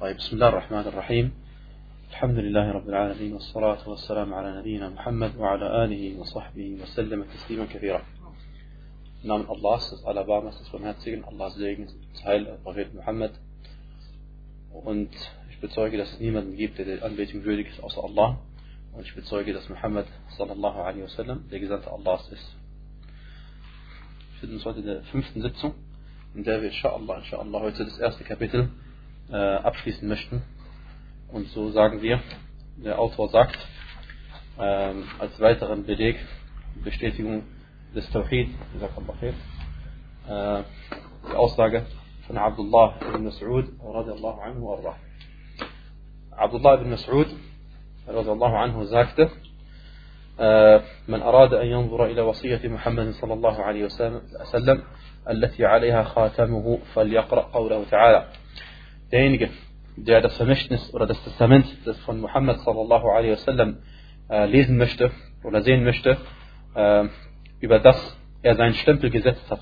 طيب بسم الله الرحمن الرحيم الحمد لله رب العالمين والصلاة والسلام على نبينا محمد وعلى آله وصحبه وسلم تسليما كثيرا Im Namen Allahs, des Alabamas, des Barmherzigen, Allahs Segen, des Heil, Prophet Muhammad. Und ich bezeuge, dass es niemanden gibt, der der Anbetung würdig ist, außer Allah. Und ich bezeuge, dass Muhammad sallallahu alaihi wasallam der Gesandte Allahs ist. Wir uns heute in der fünften Sitzung, in der wir inshallah, inshallah heute das erste Kapitel äh, abschließen möchten. Und so sagen wir, der Autor sagt, ähm, als weiteren Beleg, Bestätigung des Tawhid, äh, die Aussage von Abdullah ibn Mas'ud radiallahu anhu arrah. Abdullah ibn Mas'ud radiallahu anhu sagte, من أراد أن ينظر إلى وصية محمد صلى الله عليه وسلم التي عليها خاتمه فليقرأ قوله تعالى derjenige, der das Vermächtnis oder das Testament das von Muhammad sallallahu alaihi wasallam äh, lesen möchte oder sehen möchte, äh, über das er seinen Stempel gesetzt hat.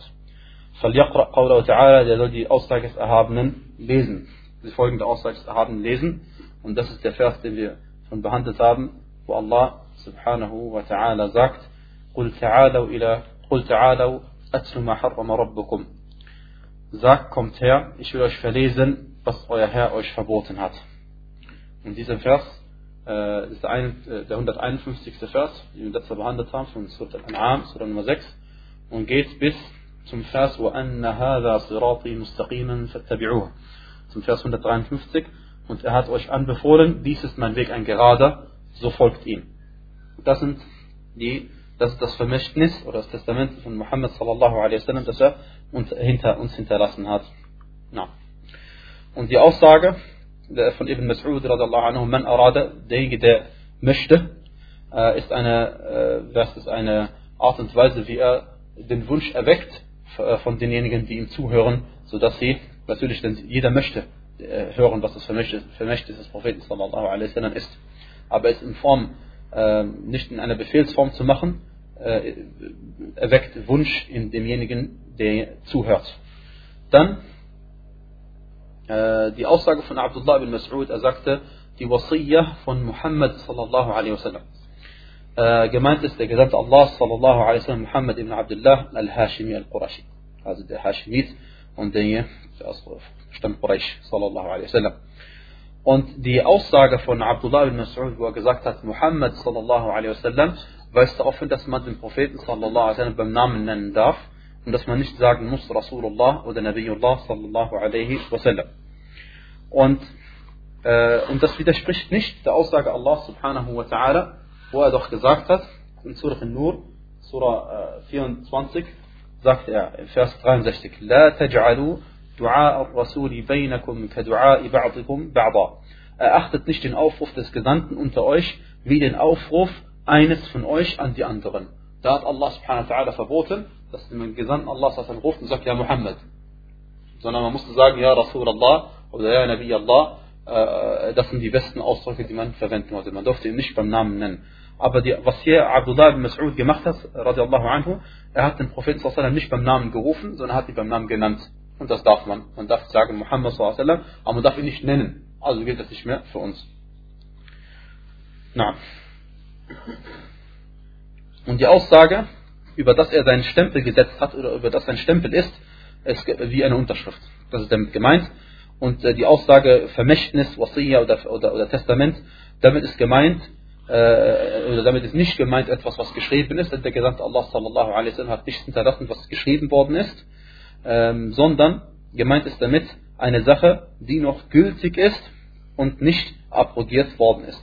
فَلْيَقْرَأْ قَوْلَهُ تَعَالَى Der soll die Aussage des Erhabenen lesen. Die folgende Aussage des Erhabenen lesen. Und das ist der Vers, den wir schon behandelt haben, wo Allah subhanahu wa ta'ala sagt, قُلْ تَعَالَوْا إِلَى قُلْ تَعَالَوْا أَتْلُ مَا حَرَّمَ رَبُّكُمْ Sagt, kommt her, ich will euch verlesen, was euer Herr euch verboten hat. Und dieser Vers äh, ist der, ein, äh, der 151. Vers, den wir letztes behandelt haben, von Surat Al-An'am, Surah Nummer 6, und geht bis zum Vers وَأَنَّ هَذَا صِرَاطِي مُسْتَقِيمًا فَاتَّبِعُوهُ zum Vers 153 und er hat euch anbefohlen, dies ist mein Weg ein gerader, so folgt ihm. Das sind die, das ist das Vermächtnis oder das Testament von Muhammad sallallahu alaihi wasallam, das er uns, hinter uns hinterlassen hat. Na. Und die Aussage von Ibn Mas'ud radiallahu anhu, man arada, derjenige, der möchte, äh, ist eine, äh, das ist eine Art und Weise, wie er den Wunsch erweckt äh, von denjenigen, die ihm zuhören, sodass sie, natürlich, denn jeder möchte hören, was das Vermächtnis des Propheten sallallahu alaihi wasallam ist. Aber es in Form, nicht in einer Befehlsform zu machen, erweckt Wunsch in demjenigen, der zuhört. Dann äh, die Aussage von Abdullah ibn Mas'ud, er sagte, die Wasiyah von Muhammad sallallahu alaihi wasallam. Äh, gemeint ist der Gesandte Allah sallallahu alaihi wasallam Muhammad ibn Abdullah al-Hashimi al-Qurashi. Also der Hashimit und der stammt Quraysh sallallahu alaihi wasallam. Und die Aussage von Abdullah ibn Mas'ud, wo er gesagt hat, Muhammad sallallahu alaihi wasallam, weist darauf hin, dass man den Propheten sallallahu alaihi wasallam beim Namen nennen darf und dass man nicht sagen muss Rasulullah oder Nabiullah sallallahu alaihi wasallam. Und, äh, und das widerspricht nicht der Aussage Allah subhanahu wa ta'ala, wo er doch gesagt hat, in Surah An-Nur, Surah äh, 24, sagt er in Vers 63, لا تجعلوا دعاء الرسول بينكم كدعاء بعضكم بعضا. Erachtet nicht den Aufruf des Gesandten unter euch wie den Aufruf eines von euch an die anderen. Da hat Allah subhanahu wa ta'ala verboten, dass man Gesandten Allah ruft und sagt, ja Muhammad. Sondern man musste sagen, ja Rasulallah oder ja Nabi Allah. Äh, das sind die besten Ausdrücke, die man verwenden wollte. Man durfte ihn nicht beim Namen nennen. Aber die, was hier Abdullah ibn Mas'ud gemacht hat, radiallahu anhu, er hat den Propheten sallallahu nicht beim Namen gerufen, sondern hat ihn beim Namen genannt. Und das darf man. Man darf sagen Muhammad sallallahu aber man darf ihn nicht nennen. Also gilt das nicht mehr für uns. Na. Und die Aussage, über das er seinen Stempel gesetzt hat oder über das sein Stempel ist, ist wie eine Unterschrift. Das ist damit gemeint. Und äh, die Aussage Vermächtnis, Wasiyya oder, oder, oder, Testament, damit ist gemeint, äh, oder damit ist nicht gemeint etwas, was geschrieben ist, denn der Gesandte Allah sallallahu alaihi wasallam hat nichts hinterlassen, was geschrieben worden ist, ähm, sondern gemeint ist damit eine Sache, die noch gültig ist und nicht abrogiert worden ist.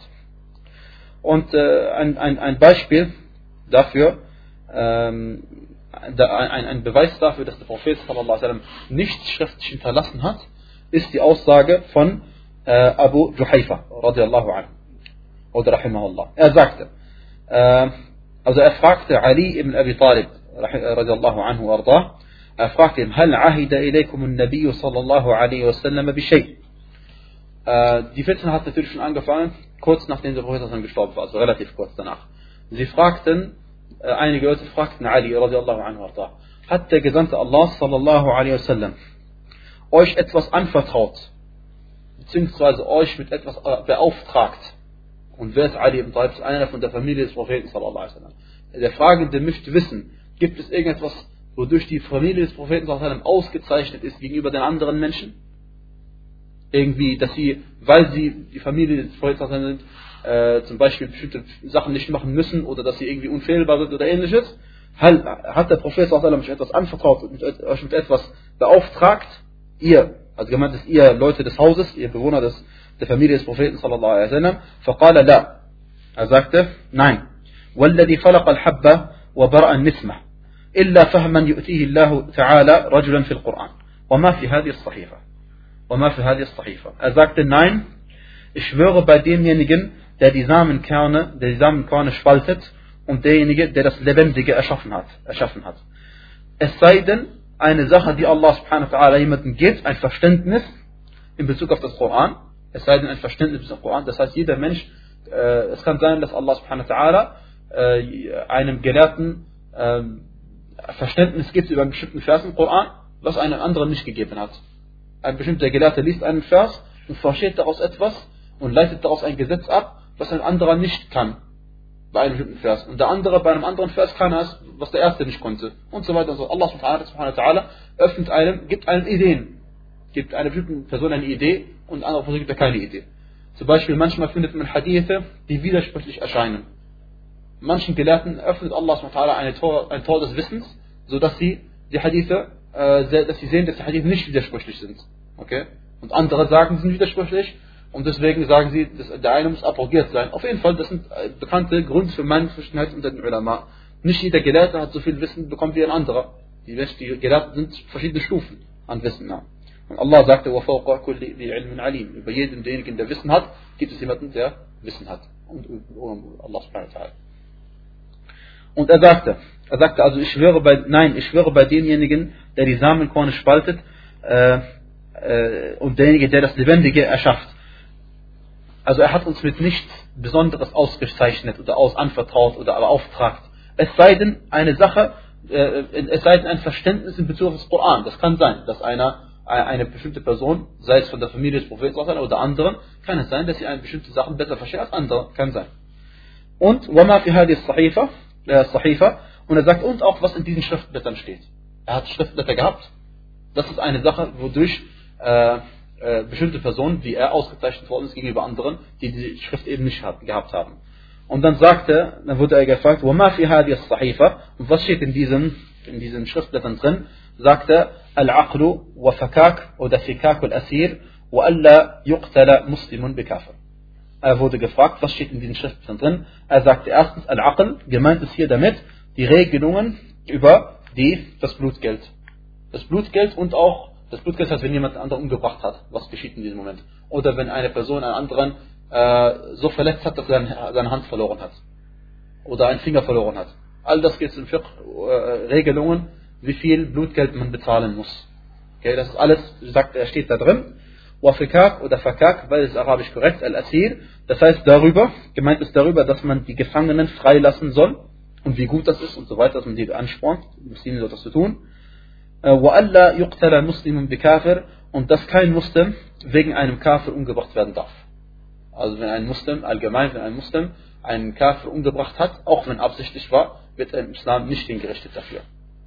Und äh, ein, ein, ein Beispiel dafür, ähm, ein, ein, Beweis dafür, dass der Prophet sallam, nichts schriftlich hinterlassen hat, ist die Aussage von äh, Abu Juhayfa radiallahu anhu oder rahimahullah. Er sagte, äh, also er fragte Ali ibn Abi Talib radiallahu anhu arda, er fragte ihn, هل عهد إليكم النبي صلى الله عليه وسلم بشيء äh, die Fitna hat natürlich schon angefangen, kurz nachdem der Prophet gestorben war, also relativ kurz danach. Sie fragten, äh, einige Leute fragten Ali radiallahu anhu hat der Gesandte Allah sallallahu alaihi wasallam euch etwas anvertraut, beziehungsweise euch mit etwas äh, beauftragt. Und wer ist Ali ibn Talib? Einer von der Familie des Propheten sallallahu alaihi wasallam. Der Fragende möchte wissen, gibt es irgendetwas, wodurch die Familie des Propheten sallallahu alaihi wasallam ausgezeichnet ist gegenüber den anderen Menschen? Irgendwie, dass sie, weil sie die Familie des Propheten sallallahu alaihi wasallam sind, äh, zum Beispiel bestimmte Sachen nicht machen müssen oder dass sie irgendwie unfehlbar sind oder ähnliches. Hat der Prophet sallallahu alaihi wasallam euch etwas anvertraut, euch mit etwas beauftragt? Ihr also gemeint ist ihr Leute des Hauses, ihr Bewohner des, der Familie des Propheten sallallahu alaihi wasallam. فقال لا. Er sagte, nein. والذي خلق الحب وبرأ النسمة إلا فهما يؤتيه الله تعالى رجلا في القرآن وما في هذه الصحيفة وما في هذه الصحيفة Er sagte, nein, ich schwöre bei demjenigen, der die Samenkerne, der die Samenkörner spaltet und derjenige, der das Lebendige erschaffen hat, erschaffen hat. Es sei denn, eine Sache, die Allah subhanahu wa ta'ala jemandem gibt, ein Verständnis in Bezug auf das Koran, es sei denn ein Verständnis des Koran, das heißt jeder Mensch, äh, es kann sein, dass Allah subhanahu wa ta'ala äh, einem Gelehrten äh, Verständnis gibt über einen bestimmten Vers im Koran, was einem anderen nicht gegeben hat. Ein bestimmter Gelehrter liest einen Vers und versteht daraus etwas und leitet daraus ein Gesetz ab, was ein anderer nicht kann bei einem bestimmten Vers. Und der andere bei einem anderen Vers kann es, was der erste nicht konnte. Und so weiter und so. Allah subhanahu wa ta'ala öffnet einem, gibt einem Ideen. Gibt einer bestimmten Person eine Idee und andere Person gibt er keine Idee. Zum Beispiel manchmal findet man Hadithe, die widersprüchlich erscheinen. Manchen Gelehrten öffnet Allah subhanahu wa ta'ala ein Tor, ein Tor des Wissens, sodass sie die Hadithe, äh, dass sie sehen, dass die Hadithe nicht widersprüchlich sind. Okay? Und andere sagen, sie sind widersprüchlich und deswegen sagen sie, dass der eine muss abrogiert sein. Auf jeden Fall, das sind äh, bekannte Gründe für Meinungsverschiedenheit unter den Ulama. Nicht jeder Gelehrte hat so viel Wissen bekommen wie ein anderer. Die, die Gelehrten sind verschiedene Stufen an Wissen. Und Allah sagte, Über jeden, denjenigen, der Wissen hat, gibt es jemanden, der Wissen hat. Und, Allah subhanahu wa Und er sagte, er sagte also, ich schwöre bei, nein, ich schwöre bei demjenigen, der die Samenkorne spaltet, äh, äh, und derjenige, der das Lebendige erschafft. Also er hat uns mit nichts Besonderes ausgezeichnet oder aus anvertraut oder beauftragt. Es sei denn eine Sache, äh, es sei denn ein Verständnis in Bezug auf das Koran. Das kann sein, dass einer, eine bestimmte Person, sei es von der Familie des Propheten oder anderen, kann es sein, dass sie eine bestimmte Sachen besser versteht als andere. Kann sein. Und وَمَا فِي هَذِهِ الصَّحِيفَةِ äh, und er sagt, und auch was in diesen Schriftblättern steht. Er hat Schriftblätter gehabt. Das ist eine Sache, wodurch äh, äh, bestimmte Personen, wie er ausgezeichnet worden ist gegenüber anderen, die die Schrift eben nicht hat, gehabt haben. Und dann sagte, dann wurde er gefragt, وَمَا فِي هَذِهِ الصَّحِيفَةِ Und was steht in diesen, in diesen Schriftblättern drin? Sagte, العقل وفكاك oder فكاك الأسير وألا يقتل مسلم بكافر. Er wurde gefragt, was steht in diesen Schriftblättern drin? Er sagte erstens, Al-Aql, gemeint ist hier damit die Regelungen über die, das Blutgeld. Das Blutgeld und auch das Blutgeld heißt, wenn jemand anderen umgebracht hat, was geschieht in diesem Moment? Oder wenn eine Person einen anderen äh, so verletzt hat, dass er seine Hand verloren hat. Oder einen Finger verloren hat. All das geht in Fiqh, äh, Regelungen, wie viel Blutgeld man bezahlen muss. Okay, das ist alles, sagt er, steht da drin. Wafikak oder Fakak, weil es arabisch korrekt, Al-Asir. Das heißt darüber, gemeint ist darüber, dass man die Gefangenen freilassen soll und wie gut das ist und so weiter, dass man die anspornt, Muslime so das zu tun. وَأَلَّا يُقْتَلَ مُسْلِمٌ بِكَافِرٍ und dass kein Muslim wegen einem Kafir umgebracht werden darf. Also wenn ein Muslim, allgemein wenn ein Muslim einen Kafir umgebracht hat, auch wenn absichtlich war, wird er im Islam nicht hingerichtet dafür.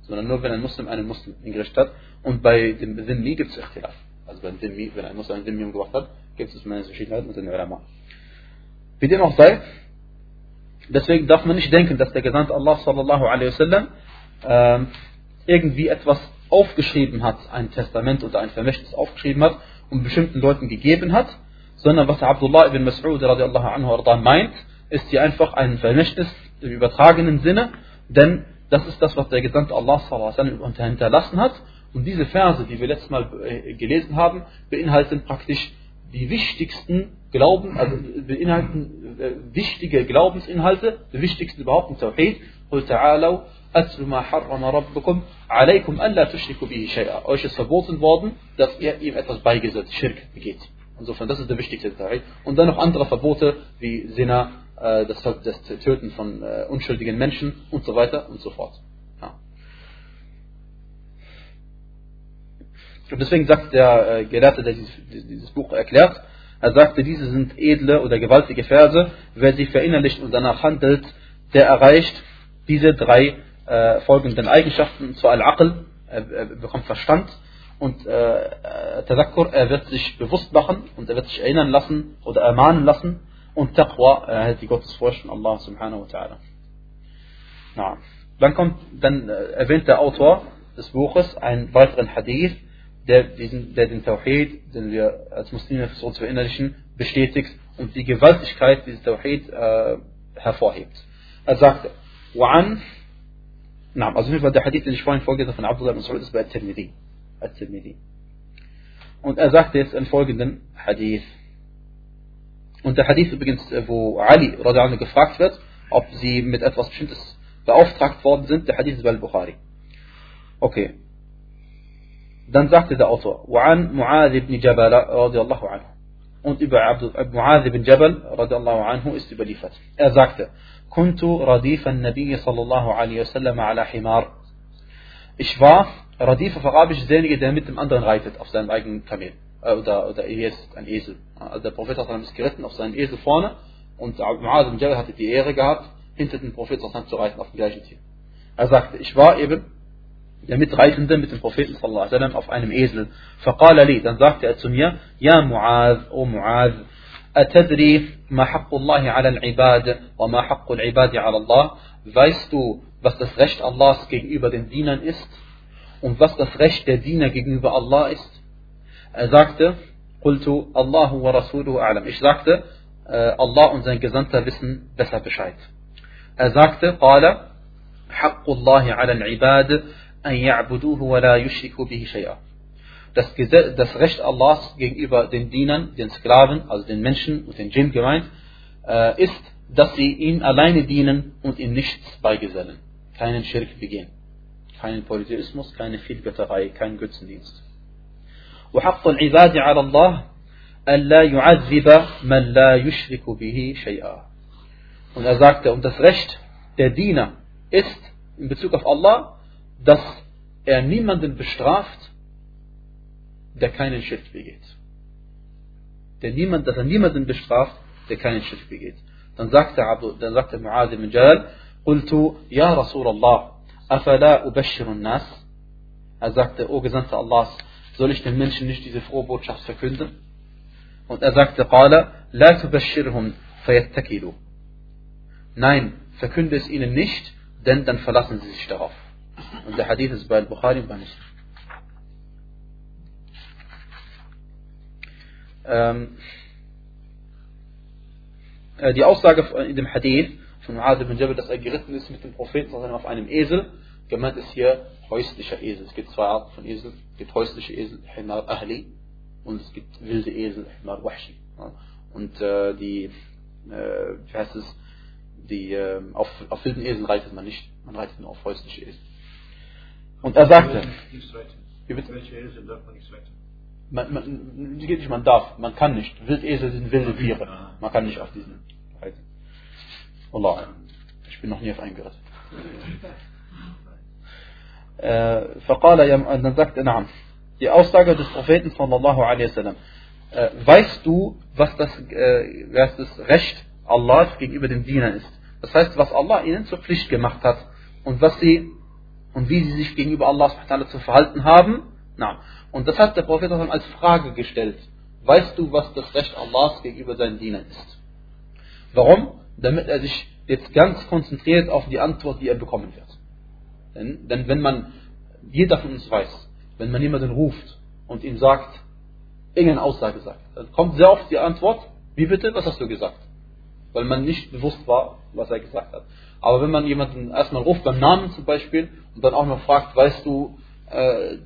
Sondern nur wenn ein Muslim einen Muslim hingerichtet hat. Und bei dem Dhimmi gibt es Ikhtilaf. Also beim Dhimmi, wenn ein Muslim einen Dhimmi umgebracht hat, gibt es eine Verschiedenheit mit den Ulama. Wie dem auch sei, deswegen darf man nicht denken, dass der Gesandte Allah sallallahu alaihi wasallam äh, irgendwie etwas aufgeschrieben hat, ein Testament oder ein Vermächtnis aufgeschrieben hat und bestimmten Leuten gegeben hat, sondern was Abdullah ibn Mas'ud radiallahu anhu meint, ist hier einfach ein Vermächtnis im übertragenen Sinne, denn das ist das, was der Gesandte Allah sallallahu hinterlassen hat. Und diese Verse, die wir letztes Mal äh, gelesen haben, beinhalten praktisch die wichtigsten Glauben, also beinhalten äh, wichtige Glaubensinhalte, die wichtigsten überhaupt im Tawhid. قل تعالوا أتل ما حرم ربكم عليكم ألا تشركوا به شيئا. Euch ist verboten worden, dass ihr ihm etwas beigesetzt, Schirk begeht. Insofern, das ist der wichtigste Teil. Und dann noch andere Verbote wie Sinna, äh, das, das Töten von äh, unschuldigen Menschen und so weiter und so fort. Ja. Und deswegen sagt der äh, Gelehrte, der dieses, dieses Buch erklärt, er sagte, diese sind edle oder gewaltige Verse. Wer sie verinnerlicht und danach handelt, der erreicht diese drei äh, folgenden Eigenschaften. Und zwar Al-Aql, er, er, bekommt Verstand und äh, Tadakkur, er wird sich bewusst machen und er wird sich erinnern lassen oder ermahnen lassen. Und Taqwa, er hält die Gottesfurcht von Allah subhanahu wa ta'ala. Na. Dann kommt, dann äh, erwähnt der Autor des Buches einen weiteren Hadith, der, diesen, der den Tawhid, den wir als Muslime für uns verinnerlichen, bestätigt und die Gewaltigkeit dieses Tawhid äh, hervorhebt. Er sagte, وعن نعم also auf der Hadith, den ich vorhin vorgelesen von Abdullah ibn Saud, ist bei At-Tirmidhi. At-Tirmidhi. Und er sagte jetzt einen folgenden Hadith. Und der Hadith übrigens, äh, wo Ali radiallahu gefragt wird, ob sie mit etwas Bestimmtes beauftragt worden sind, der Hadith ist bei Al-Bukhari. Okay. Dann sagte der Autor, وعن معاذ بن جبل رضي الله عنه. Und über Mu'adh ibn Jabal radiallahu anhu ist überliefert. Er sagte, كنت رديف النبي صلى الله عليه وسلم على حمار. Ich war, Radif auf Arabisch ist derjenige, der mit dem anderen reitet, auf seinem eigenen Kamel. Äh, oder, oder ist ein Esel. Also der Prophet ist geritten auf seinen Esel vorne und Mu'adh ibn Jabal hatte die Ehre gehabt, hinter dem Prophet zu reiten auf dem gleichen Tier. Er sagte, ich war eben der Mitreisende mit dem Propheten sallallahu alaihi wasallam auf einem Esel. فقال لي, dann sagte er zu mir, Ja Mu'adh, O Mu'adh, أتدري ما حق الله على العباد وما حق العباد على الله Weißt du, was das Recht Allahs gegenüber den Dienern ist und was das Recht der Diener gegenüber Allah ist? Er sagte, قلت الله ورسوله أعلم. Ich sagte, Allah und sein Gesandter wissen besser Bescheid. Er sagte, قال حق الله على العباد أن يعبدوه ولا يشركوا به شيئا. Das, Gesetz, das Recht Allahs gegenüber den Dienern, den Sklaven, also den Menschen und den Djinn gemeint, äh, ist, dass sie ihm alleine dienen und ihm nichts beigesellen. Keinen Schirk begehen. Keinen Polytheismus, keine Vielgötterei, keinen Götzendienst. وحق العباد على الله ألا يعذب من لا يشرك به شيئا. Und er sagte, und das Recht der Diener ist in Bezug auf Allah, dass er niemanden bestraft, der keinen Schritt begeht. Der niemand, dass er niemanden bestraft, der keinen Schritt begeht. Dann sagte, Abu, dann sagte Mu'adh ibn Jalal, قلت يا رسول الله أفلا أبشر الناس Er sagte, O Gesandter Allahs, soll ich den Menschen nicht diese frohe Botschaft verkünden? Und er sagte, قال لا تبشرهم فيتكلوا Nein, verkünde es ihnen nicht, denn dann verlassen sie sich darauf. Und der Hadith ist bei Al-Bukhari und bei Muslim. Ähm, äh, die Aussage in dem Hadith von Mu'adh ibn Jabal, dass er geritten ist mit dem Propheten auf einem Esel, gemeint ist hier häuslicher Esel. Es gibt zwei Arten von Esel. Es gibt häusliche Esel, Himar Ahli, und es gibt wilde Esel, Himar Wahshi. Und äh, die, äh, wie heißt es, die, äh, auf, auf wilden Esel reitet man nicht, man reitet nur auf häusliche Esel. Und er sagte? Welche Esel darf man nicht reiten? Man, man, geht nicht, man darf, man kann nicht. Wildesel sind wilde Tiere. Man kann nicht auf diesen reiten. Allah, ich bin noch nie auf einen geritten. Äh, dann sagt er. Die Aussage des Propheten sallallahu alaihi wasallam. Äh, weißt du, was das, äh, was das Recht Allahs gegenüber den Dienern ist? Das heißt, was Allah ihnen zur Pflicht gemacht hat und was sie und wie sie sich gegenüber Allah zu verhalten haben. Na, und das hat der Prophet als Frage gestellt. Weißt du, was das Recht Allahs gegenüber seinen Dienern ist? Warum? Damit er sich jetzt ganz konzentriert auf die Antwort, die er bekommen wird. Denn, denn wenn man, jeder von uns weiß, wenn man jemanden ruft und ihm sagt, irgendeine Aussage sagt, dann kommt sehr oft die Antwort, wie bitte, was hast du gesagt? Weil man nicht bewusst war, was er gesagt hat. Aber wenn man jemanden erstmal ruft beim Namen zum Beispiel und dann auch noch fragt, weißt du, äh,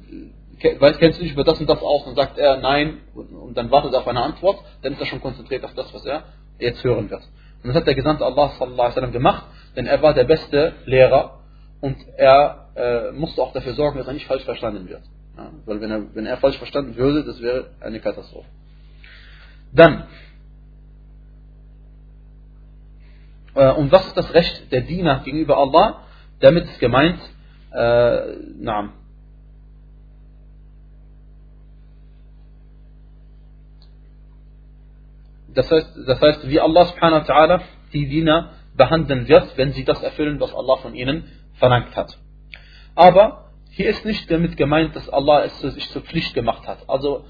kennst du dich über das und das aus und sagt er nein und, dann wartet er auf eine Antwort, dann ist er schon konzentriert auf das, was er jetzt hören wird. Und das hat der Gesandte Allah alaihi gemacht, denn er war der beste Lehrer und er äh, musste auch dafür sorgen, dass er nicht falsch verstanden wird. Ja, weil wenn er, wenn er falsch verstanden würde, das wäre eine Katastrophe. Dann, Äh, und was ist das Recht der Diener gegenüber Allah? Damit ist gemeint, äh, na, das heißt, das heißt, wie Allah subhanahu wa ta'ala die Diener behandeln wird, wenn sie das erfüllen, was Allah von ihnen verlangt hat. Aber hier ist nicht damit gemeint, dass Allah es sich zur Pflicht gemacht hat. Also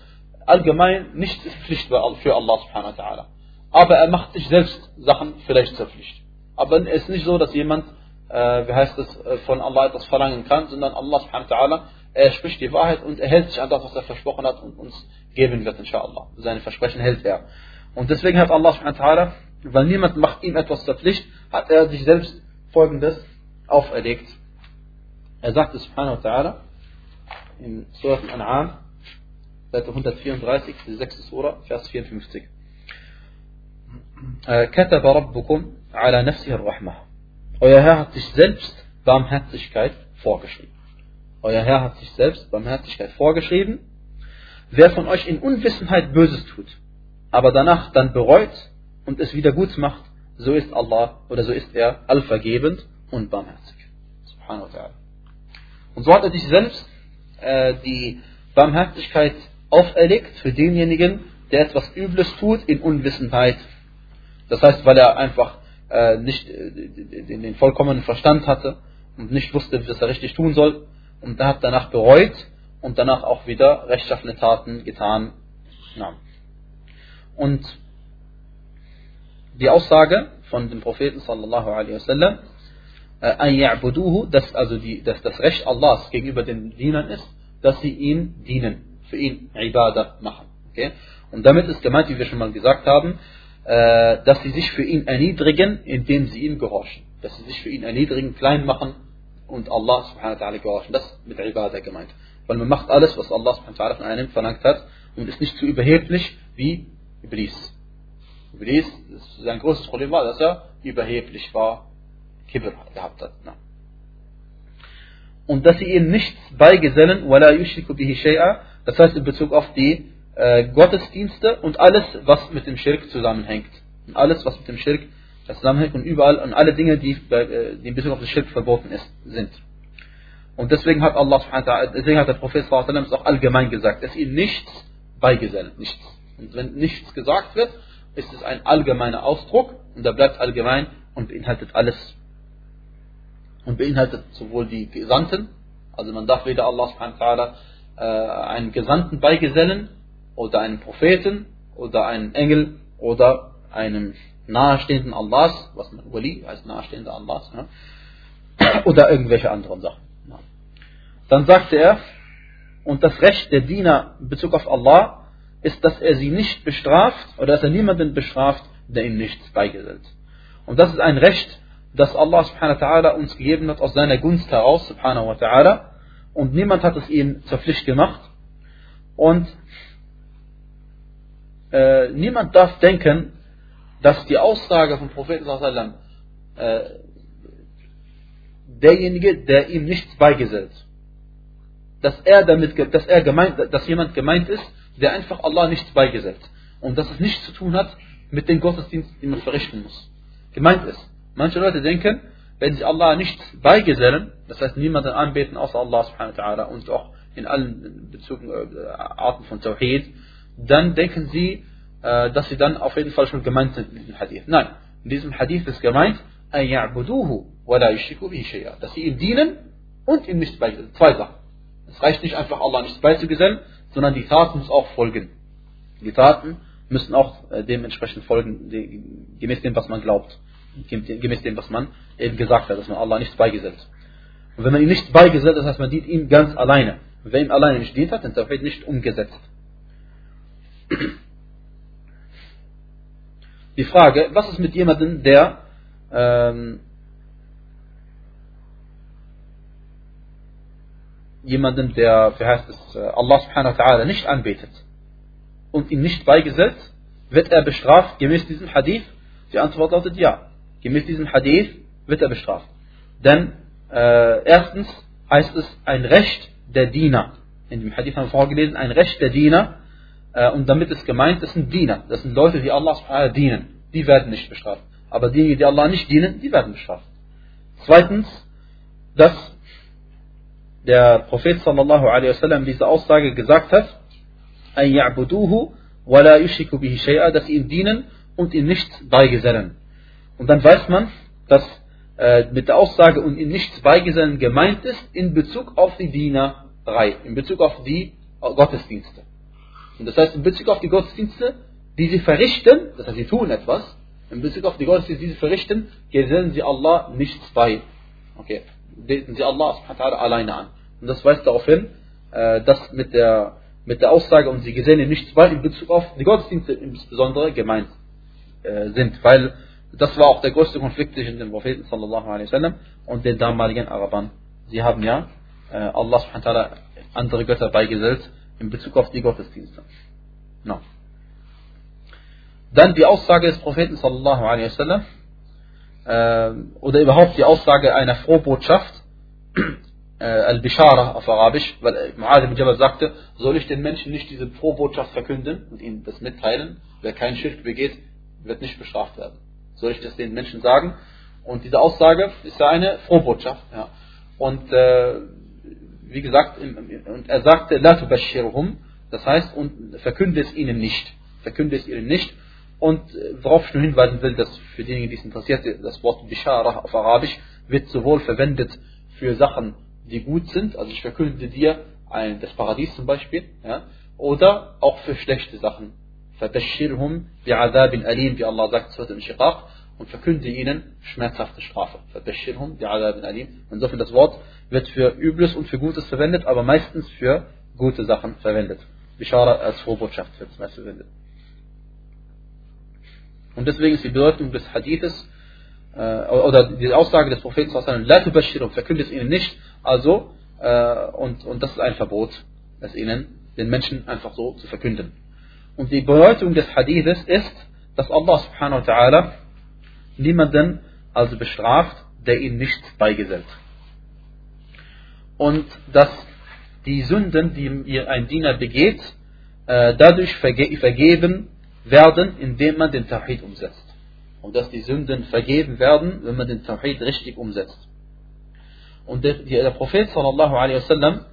allgemein nichts ist Pflicht für Allah subhanahu wa ta'ala. Aber er macht sich selbst Sachen vielleicht zur Pflicht. Aber es ist nicht so, dass jemand, äh, wie heißt es, äh, von Allah etwas verlangen kann, sondern Allah subhanahu wa ta'ala, er spricht die Wahrheit und er hält sich an das, was er versprochen hat und uns geben wird, inshallah. Seine Versprechen hält er. Und deswegen hat Allah subhanahu wa ta'ala, weil niemand macht ihm etwas zur Pflicht, hat er sich selbst folgendes auferlegt. Er sagte subhanahu wa ta'ala, im Surah Al-An'am, Seite 134, die 6. Surah, Vers 54. كتب ربكم على نفسه الرحمة. Euer Herr hat sich selbst Barmherzigkeit vorgeschrieben. Euer Herr hat sich selbst Barmherzigkeit vorgeschrieben. Wer von euch in Unwissenheit Böses tut, aber danach dann bereut und es wieder gut macht, so ist Allah oder so ist er allvergebend und barmherzig. Subhanahu wa ta'ala. Und so hat er sich selbst äh, die Barmherzigkeit auferlegt für denjenigen, der etwas Übles tut in Unwissenheit. Das heißt, weil er einfach äh, nicht äh, den, den, vollkommenen Verstand hatte und nicht wusste, was er richtig tun soll. Und er hat danach bereut und danach auch wieder rechtschaffene Taten getan. Ja. Und die Aussage von dem Propheten sallallahu alaihi wasallam, äh, dass also die, dass das Recht Allahs gegenüber den Dienern ist, dass sie ihm dienen, für ihn Ibadah machen. Okay? Und damit ist gemeint, wie wir schon mal gesagt haben, äh, dass sie sich für ihn erniedrigen, indem sie ihm gehorchen. Dass sie sich für ihn erniedrigen, klein machen und Allah subhanahu wa ta'ala gehorchen. Das ist mit Ibadah gemeint. Weil man macht alles, was Allah subhanahu wa ta'ala von einem verlangt hat und ist nicht zu überheblich wie Iblis. Iblis, sein großes Problem war, dass er überheblich war, Kibr gehabt hat. Na. Und dass sie ihm nichts beigesellen, wala yushriku bihi shay'a, das heißt in Bezug auf die äh, Gottesdienste und alles, was mit dem Schirk zusammenhängt. Und alles, was mit dem Schirk zusammenhängt und überall und alle Dinge, die, äh, die in Bezug auf den Schirk verboten ist, sind. Und deswegen hat Allah deswegen hat der Prophet es auch allgemein gesagt, dass ihm nichts beigesellt, nichts. Und wenn nichts gesagt wird, ist es ein allgemeiner Ausdruck und der bleibt allgemein und beinhaltet alles. Und beinhaltet sowohl die Gesandten, also man darf weder Allah subhanahu äh, einen Gesandten beigesellen oder einen Propheten oder einen Engel oder einem nahestehenden Allahs, was man Wali heißt nahestehender Allahs, ne? oder irgendwelche anderen Sachen. Dann sagte er, und das Recht der Diener in Bezug auf Allah ist, dass er sie nicht bestraft oder dass er niemanden bestraft, der ihm nichts beigesellt. Und das ist ein Recht, das Allah subhanahu wa ta'ala uns gegeben hat aus seiner Gunst heraus, subhanahu wa ta'ala. Und niemand hat es ihm zur Pflicht gemacht. Und äh, niemand darf denken, dass die Aussage vom Propheten sallam, äh, derjenige, der ihm nichts beigesellt, dass er damit, dass er gemeint, dass jemand gemeint ist, der einfach Allah nichts beigesetzt. Und dass es nichts zu tun hat mit dem Gottesdienst, den man verrichten muss. Gemeint ist, manche Leute denken, wenn sie Allah nichts beigesellen, das heißt niemanden anbeten außer Allah subhanahu wa ta'ala und auch in allen Bezügen, äh, Arten von Tawhid, dann denken sie, äh, dass sie dann auf jeden Fall schon gemeint sind in diesem Hadith. Nein, in diesem Hadith ist gemeint, dass sie ihm dienen und ihm nichts beigesellen. Zwei Sachen. Es reicht nicht einfach Allah nichts beizugesellen, sondern die Taten muss auch folgen. Die Taten müssen auch äh, dementsprechend folgen, gemäß dem, was man glaubt. Gemäß dem, was man eben gesagt hat, dass man Allah nichts beigesetzt. Und wenn man ihm nichts beigesetzt, das heißt, man dient ihm ganz alleine. Und wer ihm alleine nicht dient hat, dann wird nicht umgesetzt. Die Frage, was ist mit jemandem, der ähm, jemanden, der, wie heißt es, äh, Allah subhanahu wa ta'ala nicht anbetet und ihn nicht beigesetzt, wird er bestraft gemäß diesem Hadith? Die Antwort lautet ja. Gemäß diesem Hadith wird er bestraft. Denn äh, erstens heißt es ein Recht der Diener. In dem Hadith haben wir vorgelesen, ein Recht der Diener. Äh, und damit ist gemeint, das sind Diener. Das sind Leute, die Allah dienen. Die werden nicht bestraft. Aber diejenigen, die Allah nicht dienen, die werden bestraft. Zweitens, dass der Prophet sallallahu alaihi wasallam diese Aussage gesagt hat, an ya'buduhu wa la yushiku bihi shay'a, dass sie ihm dienen und ihm nichts beigesellen. Und dann weiß man, dass äh, mit der Aussage und ihm nichts beigesellen gemeint ist in Bezug auf die Dienerei, in Bezug auf die Gottesdienste. Und das heißt, in Bezug auf die Gottesdienste, die sie verrichten, das heißt, sie tun etwas, in Bezug auf die Gottesdienste, die sie verrichten, gesellen sie Allah nichts bei. Okay beten sie Allah alleine an. Und das weist darauf hin, äh, dass mit der, mit der Aussage und sie gesellen ihm nichts bei in Bezug auf die Gottesdienste insbesondere gemeint äh, sind, weil das war auch der größte Konflikt zwischen dem Propheten sallallahu alaihi wasallam und den damaligen Arabern. Sie haben ja äh, Allah andere Götter beigesellt in Bezug auf die Gottesdienste. No. Dann die Aussage des Propheten sallallahu alaihi wasallam oder überhaupt die Aussage einer Frohbotschaft äh, Al-Bishara auf Arabisch, weil äh, Mu'adh ibn Jabal sagte, soll ich den Menschen nicht diese Frohbotschaft verkünden und ihnen das mitteilen? Wer keinen Schirk begeht, wird nicht bestraft werden. Soll ich das den Menschen sagen? Und diese Aussage ist ja eine Frohbotschaft. Ja. Und äh, wie gesagt, und er sagte, La das heißt, und verkünde es ihnen nicht. Verkünde es ihnen nicht. Und äh, worauf ich nur hinweisen will, dass für diejenigen, die es interessiert, das Wort Bishara auf Arabisch wird sowohl verwendet für Sachen, die gut sind, also ich verkünde dir ein, das Paradies zum Beispiel, ja, oder auch für schlechte Sachen. Fabashirhum bi'adabin alim, wie Allah sagt, Surat al-Shiqaq, und verkünde ihnen schmerzhafte Strafe. Fabashirhum bi'adabin alim. Insofern das Wort wird für Übles und für Gutes verwendet, aber meistens für gute Sachen verwendet. Bishara als Vorbotschaft wird meist verwendet. Und deswegen ist die Bedeutung des Hadithes äh, oder die Aussage des Propheten La tubashirhum, verkünde es ihnen nicht, also äh, und, und das ist ein Verbot, es ihnen, den Menschen einfach so zu verkünden. Und die Bedeutung des Hadithes ist, dass Allah subhanahu wa ta'ala niemanden also bestraft, der ihm nichts beigesellt. Und dass die Sünden, die ein Diener begeht, äh, dadurch verge vergeben werden, indem man den Tawhid umsetzt. Und dass die Sünden vergeben werden, wenn man den Tawhid richtig umsetzt. Und der, der Prophet sallallahu alaihi wasallam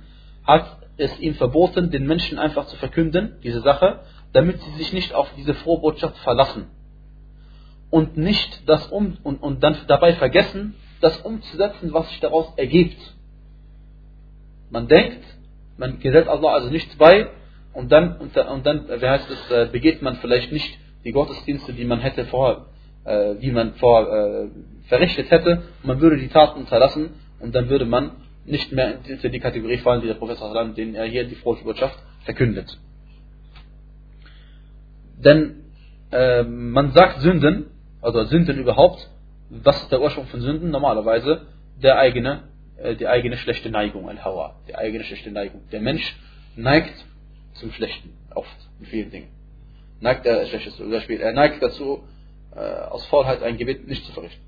hat es ihm verboten, den Menschen einfach zu verkünden, diese Sache, damit sie sich nicht auf diese Frohbotschaft verlassen. Und nicht das um, und, und dann dabei vergessen, das umzusetzen, was sich daraus ergibt. Man denkt, man gesellt Allah also nichts bei und dann, und, dann wie heißt es, äh, begeht man vielleicht nicht die Gottesdienste, die man hätte vor, äh, wie man vor äh, verrichtet hätte, man würde die Taten unterlassen und dann würde man nicht mehr in die Kategorie fallen, die der Professor den er hier die Frohbotschaft verkündet. Denn äh, man sagt Sünden, also Sünden überhaupt, was ist der Ursprung von Sünden? Normalerweise der eigene, äh, die eigene schlechte Neigung, Al-Hawa, die eigene schlechte Neigung. Der Mensch neigt zum Schlechten, oft, in vielen Dingen. Neigt er, Schlechtes zum Beispiel, er neigt dazu, äh, aus Faulheit ein Gebet nicht zu verrichten.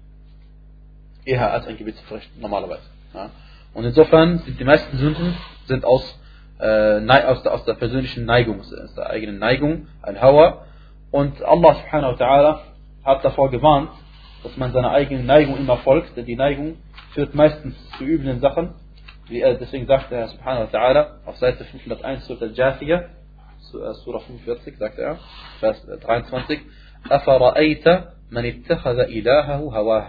Eher als ein Gebet zu verrichten, normalerweise. Ja. Und insofern sind die meisten Sünden sind aus äh, aus, der, aus der persönlichen Neigung, aus der eigenen Neigung, ein Hawa. Und Allah subhanahu wa ta'ala hat davor gewarnt, dass man seiner eigenen Neigung immer folgt, denn die Neigung führt meistens zu üblen Sachen. Wie er, deswegen sagt er subhanahu wa ta'ala auf Seite 501 Surah Al-Jathiyah, äh, Surah 45, sagt er, Vers 23, أَفَرَأَيْتَ مَنِ اتَّخَذَ إِلَهَهُ هَوَاهُ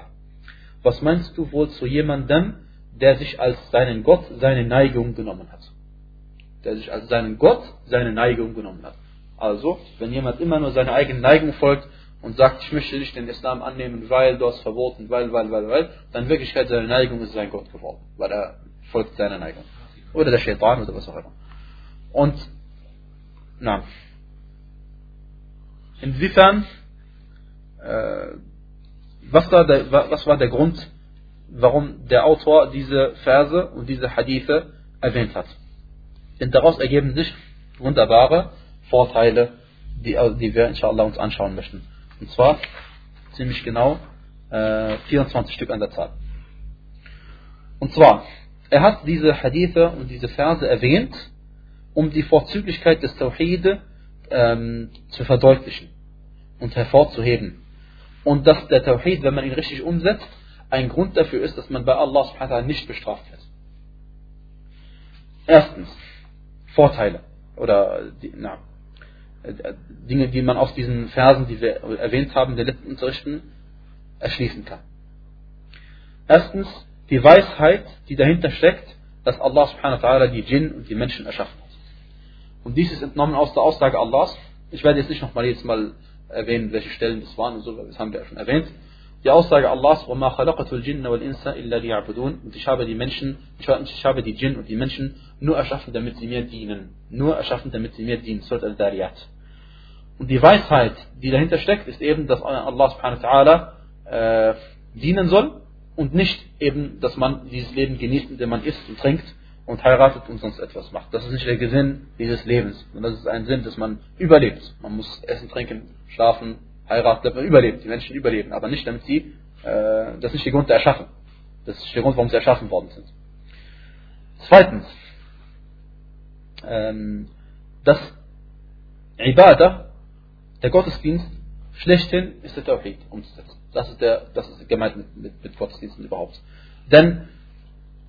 Was meinst du wohl zu jemandem, der sich als seinen Gott seine Neigung genommen hat? der sich als seinen Gott seine Neigung genommen hat. Also, wenn jemand immer nur seine eigene Neigung folgt und sagt, ich möchte nicht den Islam annehmen, weil du hast verboten, weil, weil, weil, weil, dann in Wirklichkeit seine Neigung ist sein Gott geworden, weil er folgt seiner Neigung. Oder der Shaitan oder was auch immer. Und, na, inwiefern, äh, was, war der, was war der Grund, warum der Autor diese Verse und diese Hadithe erwähnt hat? Denn daraus ergeben sich wunderbare Vorteile, die, also die wir inshallah uns anschauen möchten. Und zwar ziemlich genau äh, 24 Stück an der Zahl. Und zwar, er hat diese Hadithe und diese Verse erwähnt, um die Vorzüglichkeit des Tawhid ähm, zu verdeutlichen und hervorzuheben. Und dass der Tawhid, wenn man ihn richtig umsetzt, ein Grund dafür ist, dass man bei Allah subhanahu nicht bestraft wird. Erstens, Vorteile. Oder, na, Dinge, die man aus diesen Versen, die wir erwähnt haben, den letzten Unterrichten, erschließen kann. Erstens, die Weisheit, die dahinter steckt, dass Allah subhanahu wa ta'ala die Djinn und die Menschen erschaffen hat. Und dies ist entnommen aus der Aussage Allahs. Ich werde jetzt nicht nochmal jetzt mal erwähnen, welche Stellen das waren und so, das haben wir ja schon erwähnt. Die Aussage Allahs, وَمَا خَلَقَتُ الْجِنَّ وَالْإِنسَ إِلَّا لِيَعْبُدُونَ Und ich habe die Menschen, ich habe die Djinn und die Menschen nur erschaffen, damit sie mir dienen. Nur erschaffen, damit sie mir dienen. Surat al-Dariyat. Und die Weisheit, die dahinter steckt, ist eben, dass Allah subhanahu wa ta'ala äh, dienen soll und nicht eben, dass man dieses Leben genießt, indem man isst und trinkt und heiratet und sonst etwas macht. Das ist nicht der Sinn dieses Lebens. Und das ist ein Sinn, dass man überlebt. Man muss essen, trinken, schlafen, heiraten, damit man überlebt. Die Menschen überleben, aber nicht, damit sie, äh, das ist nicht der Grund der Erschaffung. Das ist der Grund, warum sie erschaffen worden sind. Zweitens, ähm, dass Ibadah, der Gottesdienst, schlechthin ist der Tawhid umzusetzen. Das ist, der, das ist gemeint mit, mit, Gottesdiensten überhaupt. Denn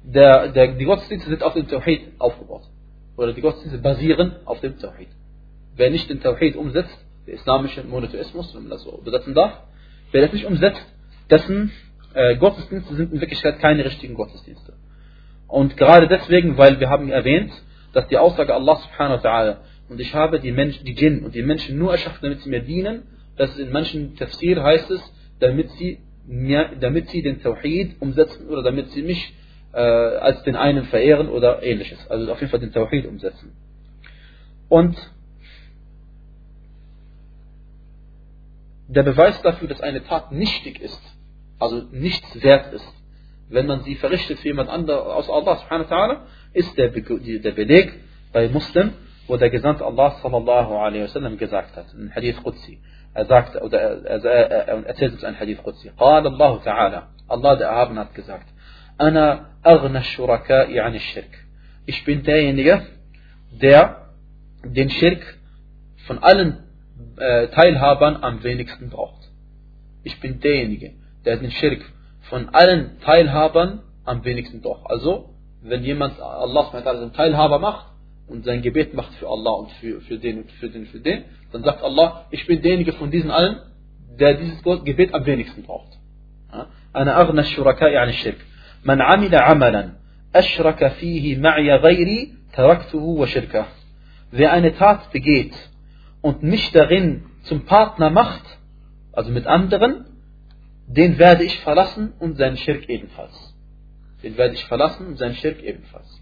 der, der, die Gottesdienste sind auf dem Tawhid aufgebaut. Oder die Gottesdienste basieren auf dem Tawhid. Wer nicht den Tawhid umsetzt, der islamische Monotheismus, wenn man das so besetzen darf, wer das nicht umsetzt, dessen äh, Gottesdienste sind in Wirklichkeit keine richtigen Gottesdienste. Und gerade deswegen, weil wir haben erwähnt, dass die Aussage Allah subhanahu wa ta'ala und ich habe die Menschen, die Djinn und die Menschen nur erschaffen, damit sie mir dienen, dass in manchen Tafsir heißt es, damit sie, mir, damit sie den Tawhid umsetzen oder damit sie mich äh, als den einen verehren oder ähnliches. Also auf jeden Fall den Tawhid umsetzen. Und der Beweis dafür, dass eine Tat nichtig ist, also nichts wert ist, wenn man sie verrichtet für jemand anderen aus Allah subhanahu wa ta'ala, ist der, Be der Beleg bei Muslim, wo der Gesandte Allah sallallahu alaihi wasallam gesagt hat, in Hadith Qudsi Er sagt, oder er, er, er erzählt uns ein Hadith Qudsi. قال الله تعالى, Allah der Erhaben hat gesagt, أنا أغنى الشركاء عن الشرك. Ich bin derjenige, der den Schirk von allen äh, Teilhabern am wenigsten braucht. Ich bin derjenige, der den Schirk von allen Teilhabern am wenigsten braucht. Also, wenn jemand Allah einen Teilhaber macht und sein Gebet macht für Allah und für, für den und für den und für den, dann sagt Allah, ich bin derjenige von diesen allen, der dieses Gebet am wenigsten braucht. أنا أغنى الشركاء عن الشرك من عمل عملا أشرك فيه معي غيري تركته وشركه Wer eine Tat begeht und mich darin zum Partner macht, also mit anderen, den werde ich verlassen und seinen Schirk ebenfalls. Den werde ich verlassen und seinen Schirk ebenfalls.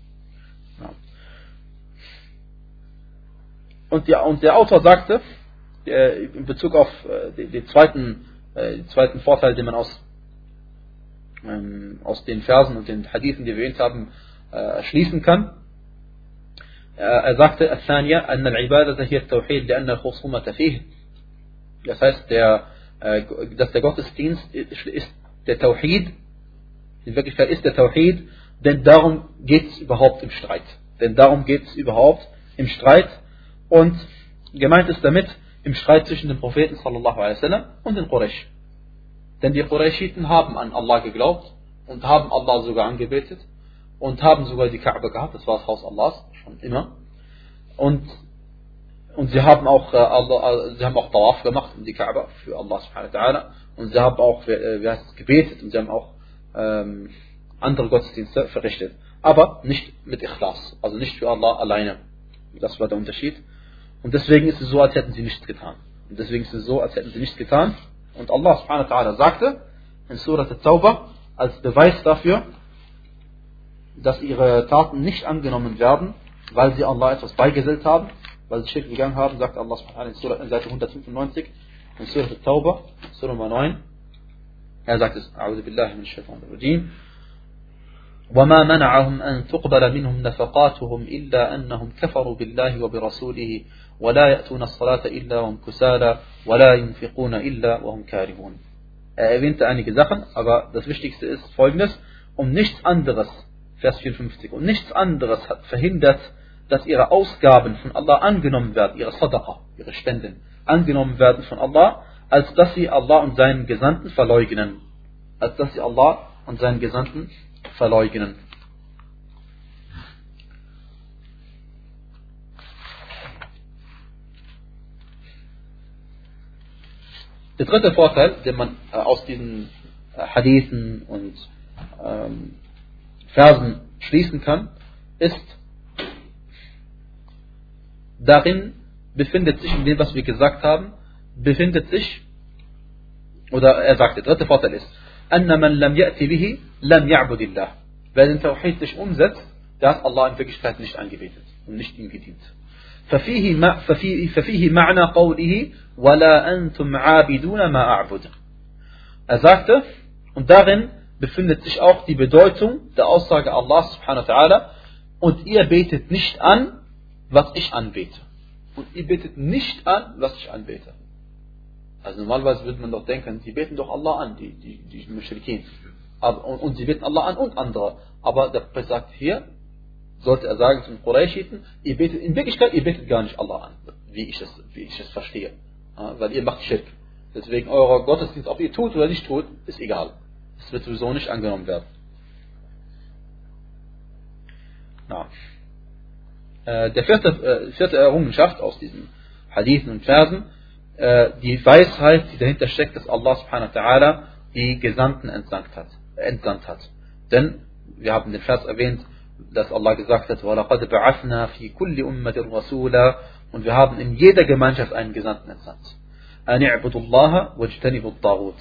Und, der, und der Autor sagte, äh, in Bezug auf äh, den, den, zweiten, äh, den zweiten Vorteil, den man aus, ähm, aus den Versen und den Hadithen, die wir erwähnt haben, äh, schließen kann, er sagte, الثانية أن العبادة هي التوحيد لأن الخصومة فيه. Das heißt, der, dass der Gottesdienst ist der Tawhid, in Wirklichkeit ist der Tawhid, denn darum geht es überhaupt im Streit. Denn darum geht es überhaupt im Streit. und gemeint ist damit im Streit zwischen dem Propheten sallallahu alaihi und den Quraysh. Denn die Qurayshiten haben an Allah geglaubt und haben Allah sogar angebetet und haben sogar die Kaaba gehabt, das war das Haus Allahs schon immer. Und, und sie haben auch, äh, äh, sie haben auch Tawaf gemacht um die Kaaba für Allah subhanahu wa ta'ala. Und sie haben auch, äh, wie heißt es, gebetet und sie haben auch ähm, andere Gottesdienste verrichtet. Aber nicht mit Ikhlas, also nicht für Allah alleine. Das war der Unterschied. Und deswegen ist es so, als hätten sie nichts getan. Und deswegen ist es so, als hätten sie nichts getan. Und Allah subhanahu wa ta'ala sagte in Surat al-Tawbah als Beweis dafür, dass ihre Taten nicht angenommen werden, weil sie Allah etwas beigesellt haben, weil sie Schirk gegangen haben, sagt Allah subhanahu in Seite 195 in Surah At-Tawbah, Surah Nummer 9. Er sagt es, أعوذ بالله من الشيطان الرجيم وما منعهم أن تقبل منهم نفقاتهم إلا أنهم كفروا بالله وبرسوله ولا يأتون الصلاة إلا وهم كسالى ولا ينفقون إلا وهم كارهون Er erwähnte einige Sachen, aber das Wichtigste ist folgendes, um nichts anderes Vers 54. Und nichts anderes hat verhindert, dass ihre Ausgaben von Allah angenommen werden, ihre Sadaqa, ihre Spenden, angenommen werden von Allah, als dass sie Allah und seinen Gesandten verleugnen. Als dass sie Allah und seinen Gesandten verleugnen. Der dritte Vorteil, den man äh, aus diesen äh, Hadithen und ähm, Versen schließen kann, ist, darin befindet sich, in dem, was wir gesagt haben, befindet sich, oder er sagt, der dritte Vorteil ist, أن من لم يأتي به لم يعبد الله. Wer den Tawhid nicht umsetzt, der hat Allah in Wirklichkeit nicht angebetet und nicht ihm gedient. ففيه, ما ففيه, ففيه معنى قوله ولا أنتم عابدون ما أعبد. Er sagte, und darin befindet sich auch die Bedeutung der Aussage Allah subhanahu wa ta'ala, und ihr betet nicht an, was ich anbete. Und ihr betet nicht an, was ich anbete. Also normalerweise würde man doch denken, sie beten doch Allah an, die, die, die Mushrikin. Aber, und, und, sie beten Allah an und andere. Aber der Prophet sagt hier, sollte er sagen zum Qurayshiten, ihr betet, in Wirklichkeit, ihr betet gar nicht Allah an, wie ich es, wie ich es verstehe. Weil ihr macht Schirk. Deswegen euer Gottesdienst, ob ihr tut oder nicht tut, ist egal. Es wird sowieso nicht angenommen werden. Na. Äh, der vierte, äh, vierte Errungenschaft aus diesen Hadithen und Versen, äh, die Weisheit, die dahinter steckt, dass Allah subhanahu wa ta'ala die Gesandten entsandt hat, entsandt hat. Denn, wir haben den Vers erwähnt, dass Allah gesagt hat, وَلَقَدْ بَعَثْنَا فِي كُلِّ أُمَّةٍ رَسُولًا und wir haben in jeder Gemeinschaft einen Gesandten entsandt. أَنِ اعْبُدُوا اللَّهَ وَاجْتَنِبُوا الطَّاغُوتِ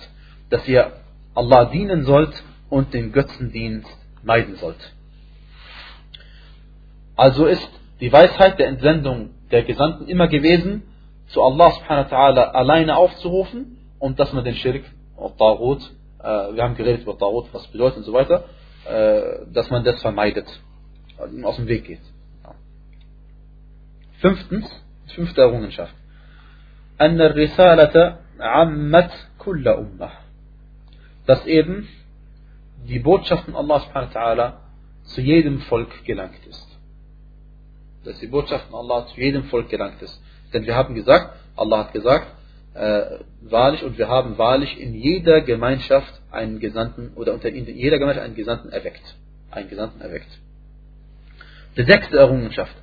Dass ihr Allah dienen sollt und den Götzendienst meiden sollt. Also ist die Weisheit der Entsendung der Gesandten immer gewesen, zu Allah subhanahu wa ta'ala alleine aufzurufen und dass man den Schirk und Tarut, äh, wir haben geredet über Tarut, was bedeutet und so weiter, äh, dass man das vermeidet, also ihm aus dem Weg geht. Ja. Fünftens, fünfte Errungenschaft. أن الرسالة عمت كل أمة dass eben die Botschaft von Allah subhanahu wa ta'ala zu jedem Volk gelangt ist. Dass die Botschaft von Allah zu jedem Volk gelangt ist. Denn wir haben gesagt, Allah hat gesagt, äh, wahrlich und wir haben wahrlich in jeder Gemeinschaft einen Gesandten oder unter in jeder Gemeinschaft einen Gesandten erweckt. Einen Gesandten erweckt. Die sechste Errungenschaft,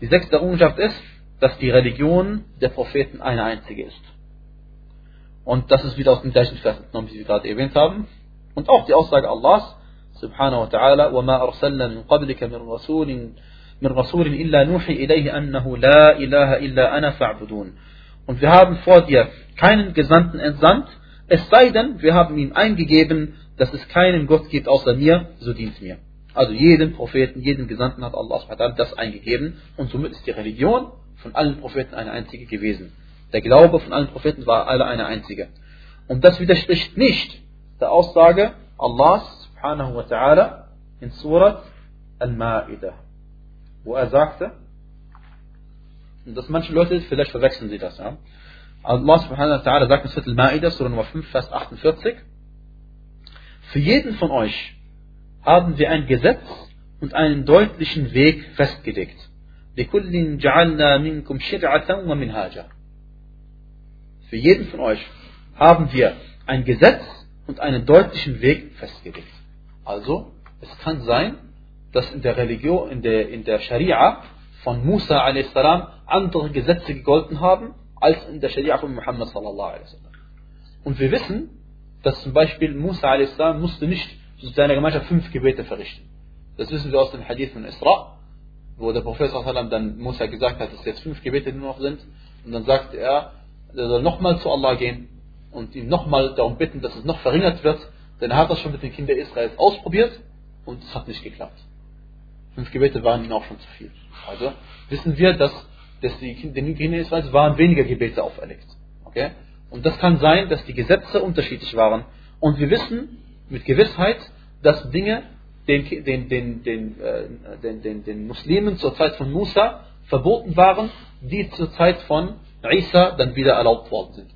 Die sechste Errungenschaft ist, dass die Religion der Propheten eine einzige ist. Und das ist wieder aus dem gleichen Vers entnommen, wie wir gerade erwähnt haben. Und auch die Aussage Allahs, subhanahu wa ta'ala, وَمَا أَرْسَلْنَا مِنْ قَبْلِكَ مِنْ رَسُولٍ مِنْ رَسُولٍ إِلَّا نُوحِي إِلَيْهِ أَنَّهُ لَا إِلَهَ إِلَّا أَنَا فَاعْبُدُونَ Und wir haben vor dir keinen Gesandten entsandt, es sei denn, wir haben ihm eingegeben, dass es keinen Gott gibt außer mir, so dient mir. Also jeden Propheten, jeden Gesandten hat Allah das eingegeben und somit ist die Religion von allen Propheten eine einzige gewesen. Der Glaube von allen Propheten war alle eine einzige. Und das widerspricht nicht der Aussage Allahs subhanahu wa ta'ala in Surat Al-Ma'idah, wo er sagte, dass manche Leute, vielleicht verwechseln sie das, ja. Also Allah subhanahu wa ta'ala sagt in Viertel Ma'idah, Surah Nummer 5, Vers 48, Für jeden von euch haben wir ein Gesetz und einen deutlichen Weg festgelegt. Für jeden von euch haben wir ein Gesetz und einen deutlichen Weg festgelegt. Also, es kann sein, dass in der Religion, in der, in der Scharia von Musa a.s. andere Gesetze gegolten haben, als in der Scharia von Muhammad sallallahu Und wir wissen, dass zum Beispiel Musa a.s. musste nicht zu seiner Gemeinschaft fünf Gebete verrichten. Das wissen wir aus dem Hadith von Isra, wo der Prophet sallallahu dann Musa gesagt hat, dass jetzt fünf Gebete nur noch sind. Und dann sagte er, er soll nochmal zu Allah gehen und ihn nochmal darum bitten, dass es noch verringert wird, denn er hat das schon mit den Kindern Israels ausprobiert und es hat nicht geklappt. Fünf Gebete waren ihm auch schon zu viel. Also wissen wir, dass, dass die, den Kindern Israels waren weniger Gebete auferlegt. Okay? Und das kann sein, dass die Gesetze unterschiedlich waren. Und wir wissen mit Gewissheit, dass Dinge den, den, den, den, äh, den, den, den Muslimen zur Zeit von Musa verboten waren, die zur Zeit von Isa dann wieder erlaubt worden sind.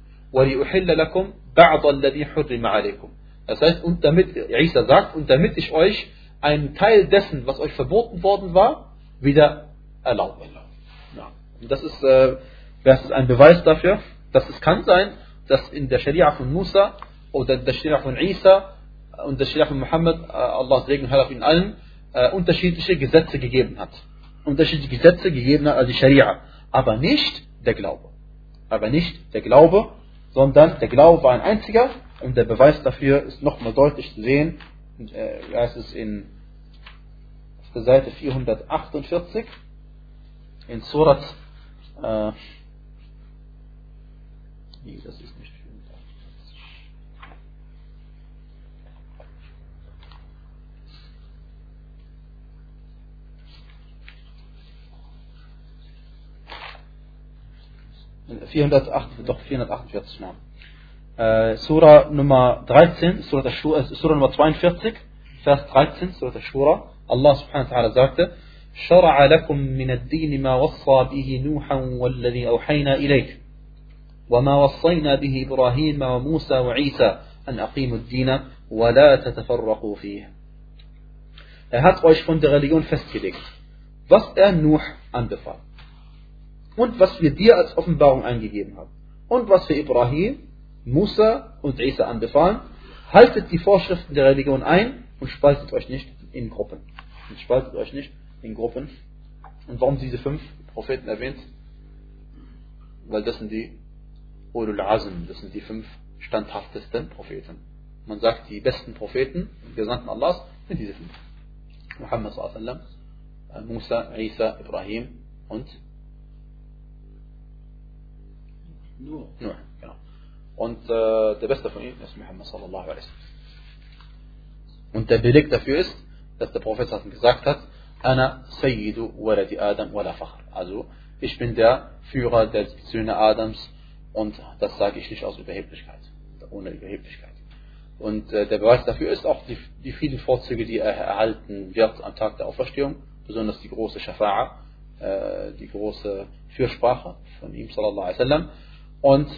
Das heißt, und damit, Isa sagt, und damit ich euch einen Teil dessen, was euch verboten worden war, wieder erlaube. Ja. Und das ist, äh, das ist ein Beweis dafür, dass es kann sein, dass in der Scharia von Musa oder der Scharia von Isa und der Scharia von Muhammad, äh, Allah Segen auf ihnen allen, äh, unterschiedliche Gesetze gegeben hat. Unterschiedliche Gesetze gegeben hat als die Scharia, aber nicht der Glaube. aber nicht der Glaube, sondern der Glaube war ein einziger und der Beweis dafür ist nochmal deutlich zu sehen. Äh, heißt es in auf der Seite 448 in Surat äh, nee, das ist nicht 408, doch 448 Namen. Äh, Surah Nummer 13, Surah, Shura, Surah Nummer 42, Vers 13, Surah Ashura. Allah subhanahu wa ta'ala sagte, شرع لكم من الدين ما وصى به نوحا والذي أوحينا إليك وما وصينا به إبراهيم وموسى وعيسى أن أقيموا الدين ولا تتفرقوا فيه Er hat euch von der Religion festgelegt, was er Nuh anbefahl und was wir dir als Offenbarung eingegeben haben und was wir Ibrahim, Musa und Isa anbefahlen. Haltet die Vorschriften der Religion ein und spaltet euch nicht in Gruppen. Und spaltet euch nicht in Gruppen. Und warum diese fünf Propheten erwähnt? Weil das sind die Ulul Azm, das sind die fünf standhaftesten Propheten. Man sagt, die besten Propheten, Gesandten Allahs, sind diese fünf. Muhammad sallallahu Musa, Isa, Ibrahim und Nur. Nur, genau. Und äh, der beste von ihnen ist Muhammad sallallahu alaihi. Und der Beleg dafür ist, dass der Prophet gesagt hat, Ana Sayyidu waladi Adam wala Fakhr. Also, ich bin der Führer der Söhne Adams und das sage ich nicht aus Überheblichkeit, ohne Überheblichkeit. Und äh, der Beweis dafür ist auch die, die, vielen Vorzüge, die er erhalten wird am Tag der Auferstehung, besonders die große Shafa'a, äh, die große Fürsprache von ihm sallallahu alaihi wasallam und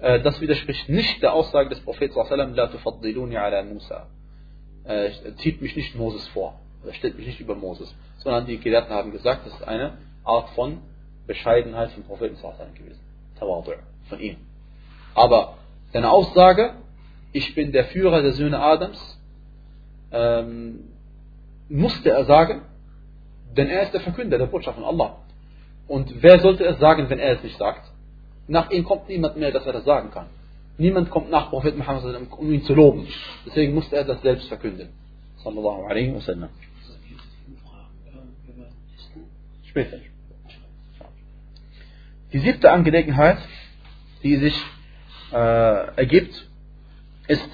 das widerspricht nicht der Aussage des Propheten sallam, La tufaddiluni ala Musa. Äh, zieht mich nicht Moses vor, oder stellt mich nicht über Moses, sondern die Gelehrten haben gesagt, das ist eine Art von Bescheidenheit vom Propheten sallam gewesen. Tawadu von ihm. Aber seine Aussage, ich bin der Führer der Söhne Adams, ähm, musste er sagen, denn er ist der Verkünder der Botschaft von Allah. Und wer sollte es sagen, wenn er es nicht sagt? Nach ihm kommt niemand mehr, dass er das sagen kann. Niemand kommt nach Prophet Muhammad, um ihn zu loben. Deswegen musste er das selbst verkünden. Sallallahu alaihi wasallam. Später. Die siebte Angelegenheit, die sich äh, ergibt, ist,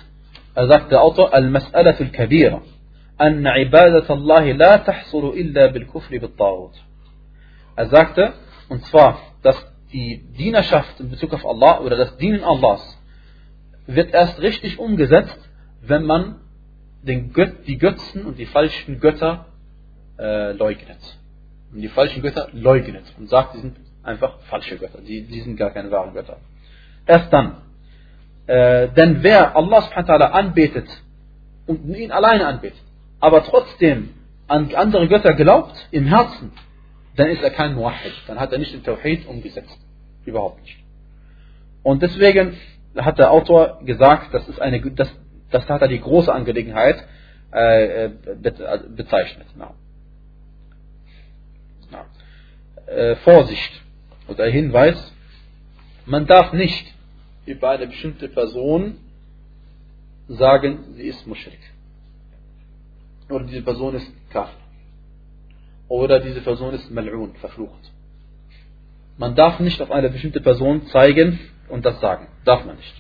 er sagt der Autor, Al-Mas'alatu al-Kabira. أن عبادة الله لا تحصل إلا بالكفر بالطاغوت. Er sagte, und zwar, dass die Dienerschaft in Bezug auf Allah oder das Dienen Allahs wird erst richtig umgesetzt, wenn man den Göt die Götzen und die falschen Götter äh, leugnet. Und die falschen Götter leugnet und sagt, die sind einfach falsche Götter, die, die sind gar keine wahren Götter. Erst dann. Äh, denn wer Allah anbetet und ihn alleine anbetet, aber trotzdem an andere Götter glaubt, im Herzen, dann ist er kein Muwahid. Dann hat er nicht den Tawhid umgesetzt. Überhaupt nicht. Und deswegen hat der Autor gesagt, das ist eine, das, das hat er die große Angelegenheit äh, bezeichnet. Ja. Ja. Äh, Vorsicht oder Hinweis, man darf nicht über eine bestimmte Person sagen, sie ist Mushrik. Oder diese Person ist Kafir oder diese Person ist Mal'un, verflucht. Man darf nicht auf eine bestimmte Person zeigen und das sagen. Darf man nicht.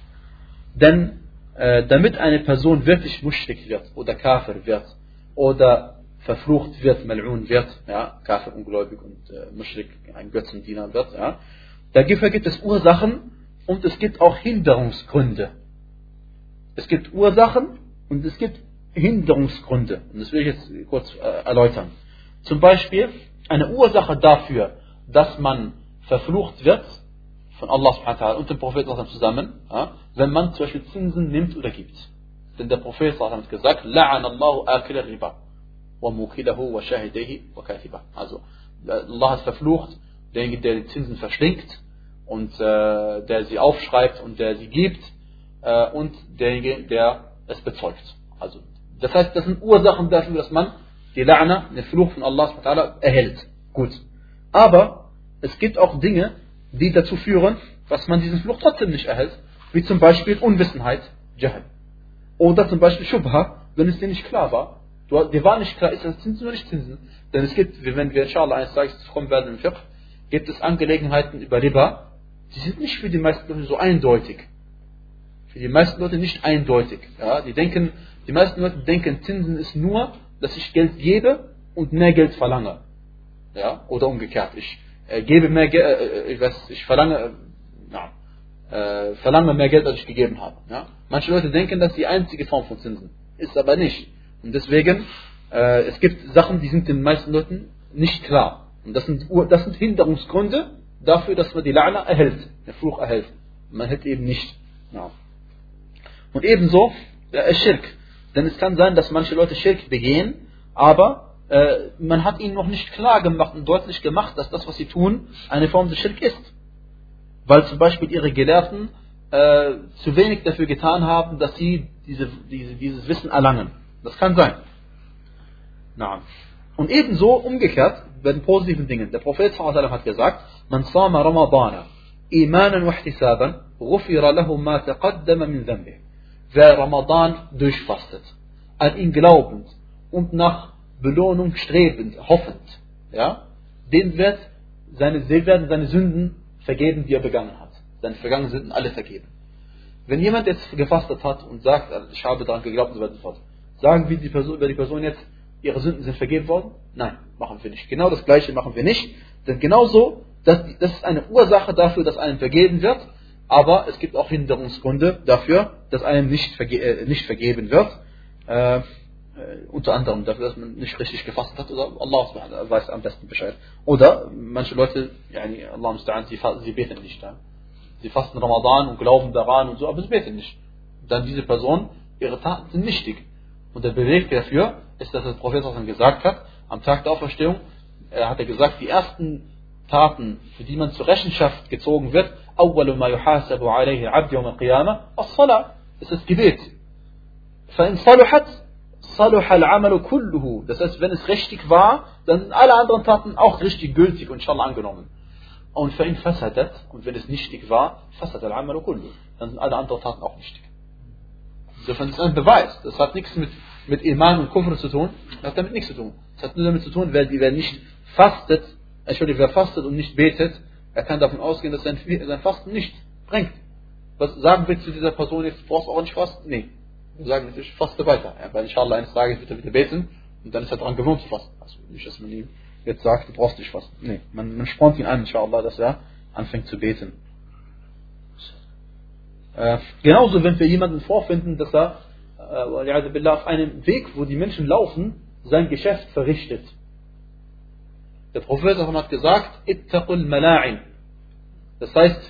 Denn äh, damit eine Person wirklich muschrik wird oder Kafir wird oder verflucht wird, Mal'un wird, ja, Kafir ungläubig und äh, muschrik, ein Götzendiener wird, ja, dafür gibt es Ursachen und es gibt auch Hinderungsgründe. Es gibt Ursachen und es gibt Hinderungsgründe. Und das will ich jetzt kurz äh, erläutern. Zum Beispiel eine Ursache dafür, dass man verflucht wird von Allah subhanahu und dem Prophet Propheten zusammen, wenn man zum Beispiel Zinsen nimmt oder gibt. Denn der Prophet hat gesagt, La'anallahu akila riba wa mukilahu wa shahidehi wa katiba. Also, Allah hat verflucht, derjenige, der die Zinsen verschlingt und äh, der sie aufschreibt und der sie gibt äh, und derjenige, der es bezeugt. Also, das heißt, das sind Ursachen dafür, dass man die La'na, den Fluch von Allah erhält. Gut. Aber es gibt auch Dinge, die dazu führen, was man diesen Fluch trotzdem nicht erhält, wie zum Beispiel Unwissenheit, Jahl. Oder zum Beispiel Shubha, wenn es dir nicht klar war. Du, dir war nicht klar, ist das Zinsen oder nicht Zinsen? Denn es gibt, wenn wir inshallah eines Tages kommen werden im Fiqh, gibt es Angelegenheiten über Riba, die sind nicht für die meisten Leute so eindeutig. Für die meisten Leute nicht eindeutig. Ja, die denken, die meisten Leute denken, Zinsen ist nur, dass ich Geld gebe und mehr Geld verlange. Ja, oder umgekehrt. Ich gebe mehr Geld, äh, äh, ich, weiß, ich verlange, äh, äh, verlange mehr Geld, als ich gegeben habe. Ja? Manche Leute denken, das ist die einzige Form von Zinsen. Ist aber nicht. Und deswegen, äh, es gibt Sachen, die sind den meisten Leuten nicht klar. Und das sind, das sind Hinderungsgründe dafür, dass man die La'na erhält, den Fluch erhält. Man hält eben nicht. Ja. Und ebenso der Schirk. Denn es kann sein, dass manche Leute Schirk begehen, aber äh, man hat ihnen noch nicht klar gemacht und deutlich gemacht, dass das, was sie tun, eine Form des Schirk ist. Weil zum Beispiel ihre Gelehrten äh, zu wenig dafür getan haben, dass sie diese, diese, dieses Wissen erlangen. Das kann sein. Na. Und ebenso umgekehrt bei den positiven Dingen. Der Prophet hat gesagt, man sama Ramadana imanan wa ihtisaban ghufira lahu ma taqaddama min dhanbih. Wer Ramadan durchfastet, an ihn glaubend und nach Belohnung strebend, hoffend, ja, dem wird seine, werden seine Sünden vergeben, die er begangen hat. Seine vergangenen Sünden alle vergeben. Wenn jemand jetzt gefastet hat und sagt, ich habe daran geglaubt und so weiter und so fort, sagen wir die Person, über die Person jetzt, ihre Sünden sind vergeben worden? Nein, machen wir nicht. Genau das Gleiche machen wir nicht. Denn genauso, das, das ist eine Ursache dafür, dass einem vergeben wird, aber es gibt auch Hinderungsgründe dafür, dass einem nicht, verge äh, nicht vergeben wird. Äh, äh, unter anderem dafür, dass man nicht richtig gefasst hat, oder Allah weiß am besten Bescheid. Oder manche Leute, yani, Allah sie, sie beten nicht. Ja. Sie fasten Ramadan und glauben daran und so, aber sie beten nicht. Dann diese Person, ihre Taten sind nichtig. Und der Beleg dafür ist, dass der Prophet gesagt hat, am Tag der Auferstehung, er hat er gesagt, die ersten Taten, für die man zur Rechenschaft gezogen wird, أول ما يحاسب عليه العبد يوم القيامة الصلاة ist das Gebet. فإن صلحت صلح العمل كله. Das heißt, wenn es richtig war, dann sind alle anderen Taten auch richtig gültig und inshallah angenommen. Und für ihn fasadat, und wenn es nichtig war, fasad al-amalu kullu. Dann sind alle anderen Taten auch nichtig. Insofern ist ein Beweis. Das hat nichts mit, mit Iman und Kufr zu tun. Das hat damit nichts zu tun. Das hat nur damit zu tun, wer, wer nicht fastet, Entschuldigung, wer fastet und nicht betet, er kann davon ausgehen, dass sein, sein Fasten nicht bringt. Was sagen wir zu dieser Person jetzt, du brauchst auch nicht fasten? Nee. Sagen natürlich, faste weiter. Ja, weil inshallah eines Tages wird er wieder beten und dann ist er daran gewohnt zu fasten. Also nicht, dass man ihm jetzt sagt, du brauchst nicht fasten. Nee, man, man spornt ihn an, inshallah, dass er anfängt zu beten. Äh, genauso, wenn wir jemanden vorfinden, dass er äh, auf einem Weg, wo die Menschen laufen, sein Geschäft verrichtet. Der Prophet hat gesagt, ittaqul mala'in. Das heißt,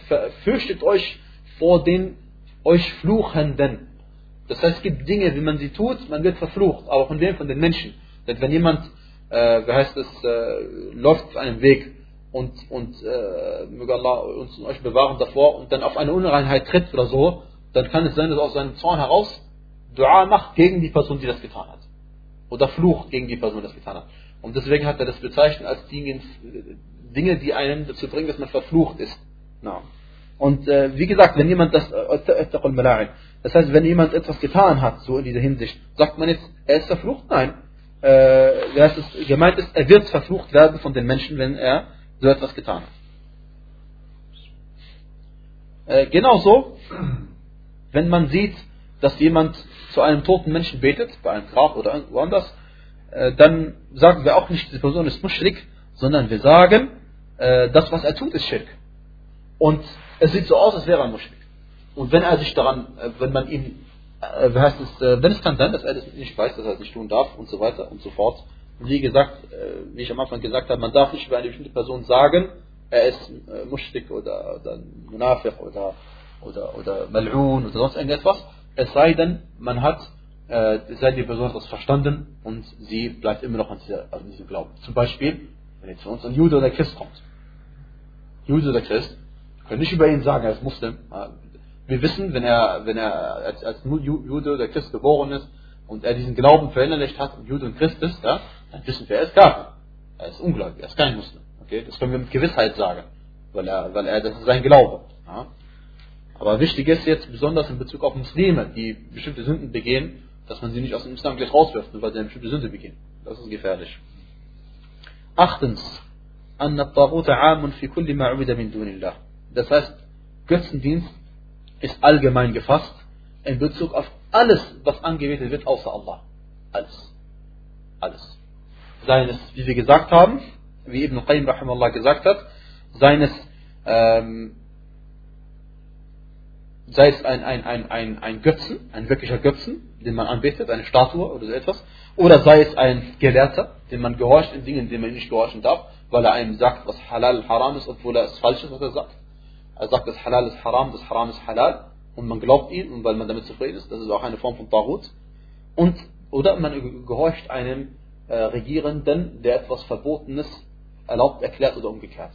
fürchtet euch vor den euch Fluchenden. Das heißt, es gibt Dinge, wie man sie tut, man wird verflucht, auch von dem von den Menschen. Denn wenn jemand, äh, wie heißt es, äh, läuft auf einem Weg und, und äh, möge Allah uns und euch bewahren davor und dann auf eine Unreinheit tritt oder so, dann kann es sein, dass er aus seinem Zorn heraus Dua macht gegen die Person, die das getan hat. Oder flucht gegen die Person, die das getan hat. Und deswegen hat er das bezeichnet als Dinge, Dinge die einen dazu bringen, dass man verflucht ist. No. Und äh, wie gesagt, wenn jemand das, äh, das heißt, wenn jemand etwas getan hat, so in dieser Hinsicht, sagt man jetzt, er ist verflucht? Nein. Äh, das ist, gemeint ist, er wird verflucht werden von den Menschen, wenn er so etwas getan hat. Äh, genauso, wenn man sieht, dass jemand zu einem toten Menschen betet, bei einem Grab oder irgendwo anders, äh, dann sagen wir auch nicht, diese Person ist Muschrik, sondern wir sagen, äh, das, was er tut, ist Schirk. Und es sieht so aus, als wäre er Muschrik. Und wenn er sich daran, äh, wenn man ihm, wie heißt es, wenn es kann sein, dass er das nicht weiß, dass er das nicht tun darf und so weiter und so fort. Und wie gesagt, wie ich am Anfang gesagt habe, man darf nicht über eine bestimmte Person sagen, er ist Muschrik oder, oder Munafiq oder, oder, oder Mal'un oder sonst irgendetwas. Es sei denn, man hat äh, sei die Person etwas verstanden und sie bleibt immer noch an, dieser, an diesem Glauben. Zum Beispiel, wenn jetzt zu uns ein Jude oder Christ kommt. Jude oder Christ, können nicht über ihn sagen, er ist Muslim. Wir wissen, wenn er, wenn er als, als Jude oder Christ geboren ist und er diesen Glauben verinnerlicht hat und Jude und Christ ist, ja, dann wissen wir, er ist Kafir. Er ist ungläubig, er ist kein Muslim. Okay? Das können wir mit Gewissheit sagen, weil er, weil er, das ist sein Glaube. Ja? Aber wichtig ist jetzt, besonders in Bezug auf Muslime, die bestimmte Sünden begehen, dass man sie nicht aus dem Islam gleich rauswirft, nur weil sie eine bestimmte Sünde begehen. Das ist gefährlich. Achtens, أن الطاغوت عام في كل ما عبد من دون الله. Das heißt, Götzendienst ist allgemein gefasst in Bezug auf alles, was angebetet wird, außer Allah. Alles. Alles. Seien es, wie wir gesagt haben, wie Ibn Qayyim Allah gesagt hat, seien es, ähm, sei es ein, ein, ein, ein, ein Götzen, ein wirklicher Götzen, den man anbetet, eine Statue oder so etwas, oder sei es ein Gelehrter, dem man gehorcht in Dingen, denen man nicht gehorchen darf, weil er einem sagt, was halal haram ist, obwohl er es falsch ist, was er sagt. Er sagt, das halal ist haram, das haram ist halal, und man glaubt ihm, und weil man damit zufrieden ist, das ist auch eine Form von Tarut. Und, oder man gehorcht einem äh, Regierenden, der etwas Verbotenes erlaubt, erklärt oder umgekehrt.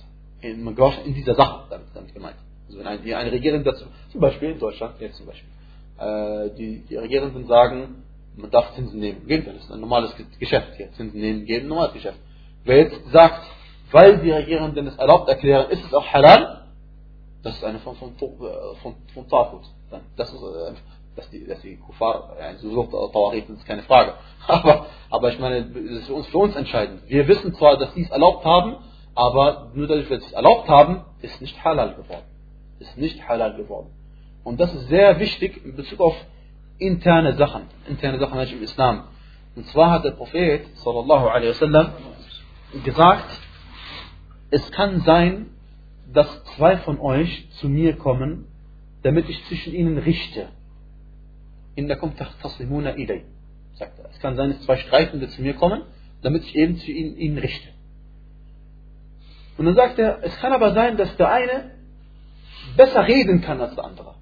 Man gehorcht in dieser Sache, damit, damit gemeint. Also wenn eine, eine Regierende, zum Beispiel in Deutschland, jetzt zum Beispiel, äh, die, die Regierenden sagen, man darf Zinsen nehmen, geben, das ist ein normales Geschäft hier, Zinsen nehmen, geben, normales Geschäft. Wer jetzt sagt, weil die Regierenden es erlaubt erklären, ist es auch halal, das ist eine Form von, von, von, von Tafut. Das ist, äh, dass die, dass die Kufar, ja, so Tawarit ist keine Frage. Aber, aber ich meine, das ist für uns, für uns entscheidend. Wir wissen zwar, dass sie es erlaubt haben, aber nur dadurch, dass sie es erlaubt haben, ist nicht halal geworden. Ist nicht halal geworden. Und das ist sehr wichtig in Bezug auf interne Sachen. Interne Sachen im Islam. Und zwar hat der Prophet, sallallahu alaihi wasallam, gesagt, es kann sein, dass zwei von euch zu mir kommen, damit ich zwischen ihnen richte. Innakum takhtasimuna ilay, sagt er. Es kann sein, dass zwei Streitende zu mir kommen, damit ich eben zu ihnen, ihnen richte. Und dann sagt er, es kann aber sein, dass der eine besser reden kann als der andere.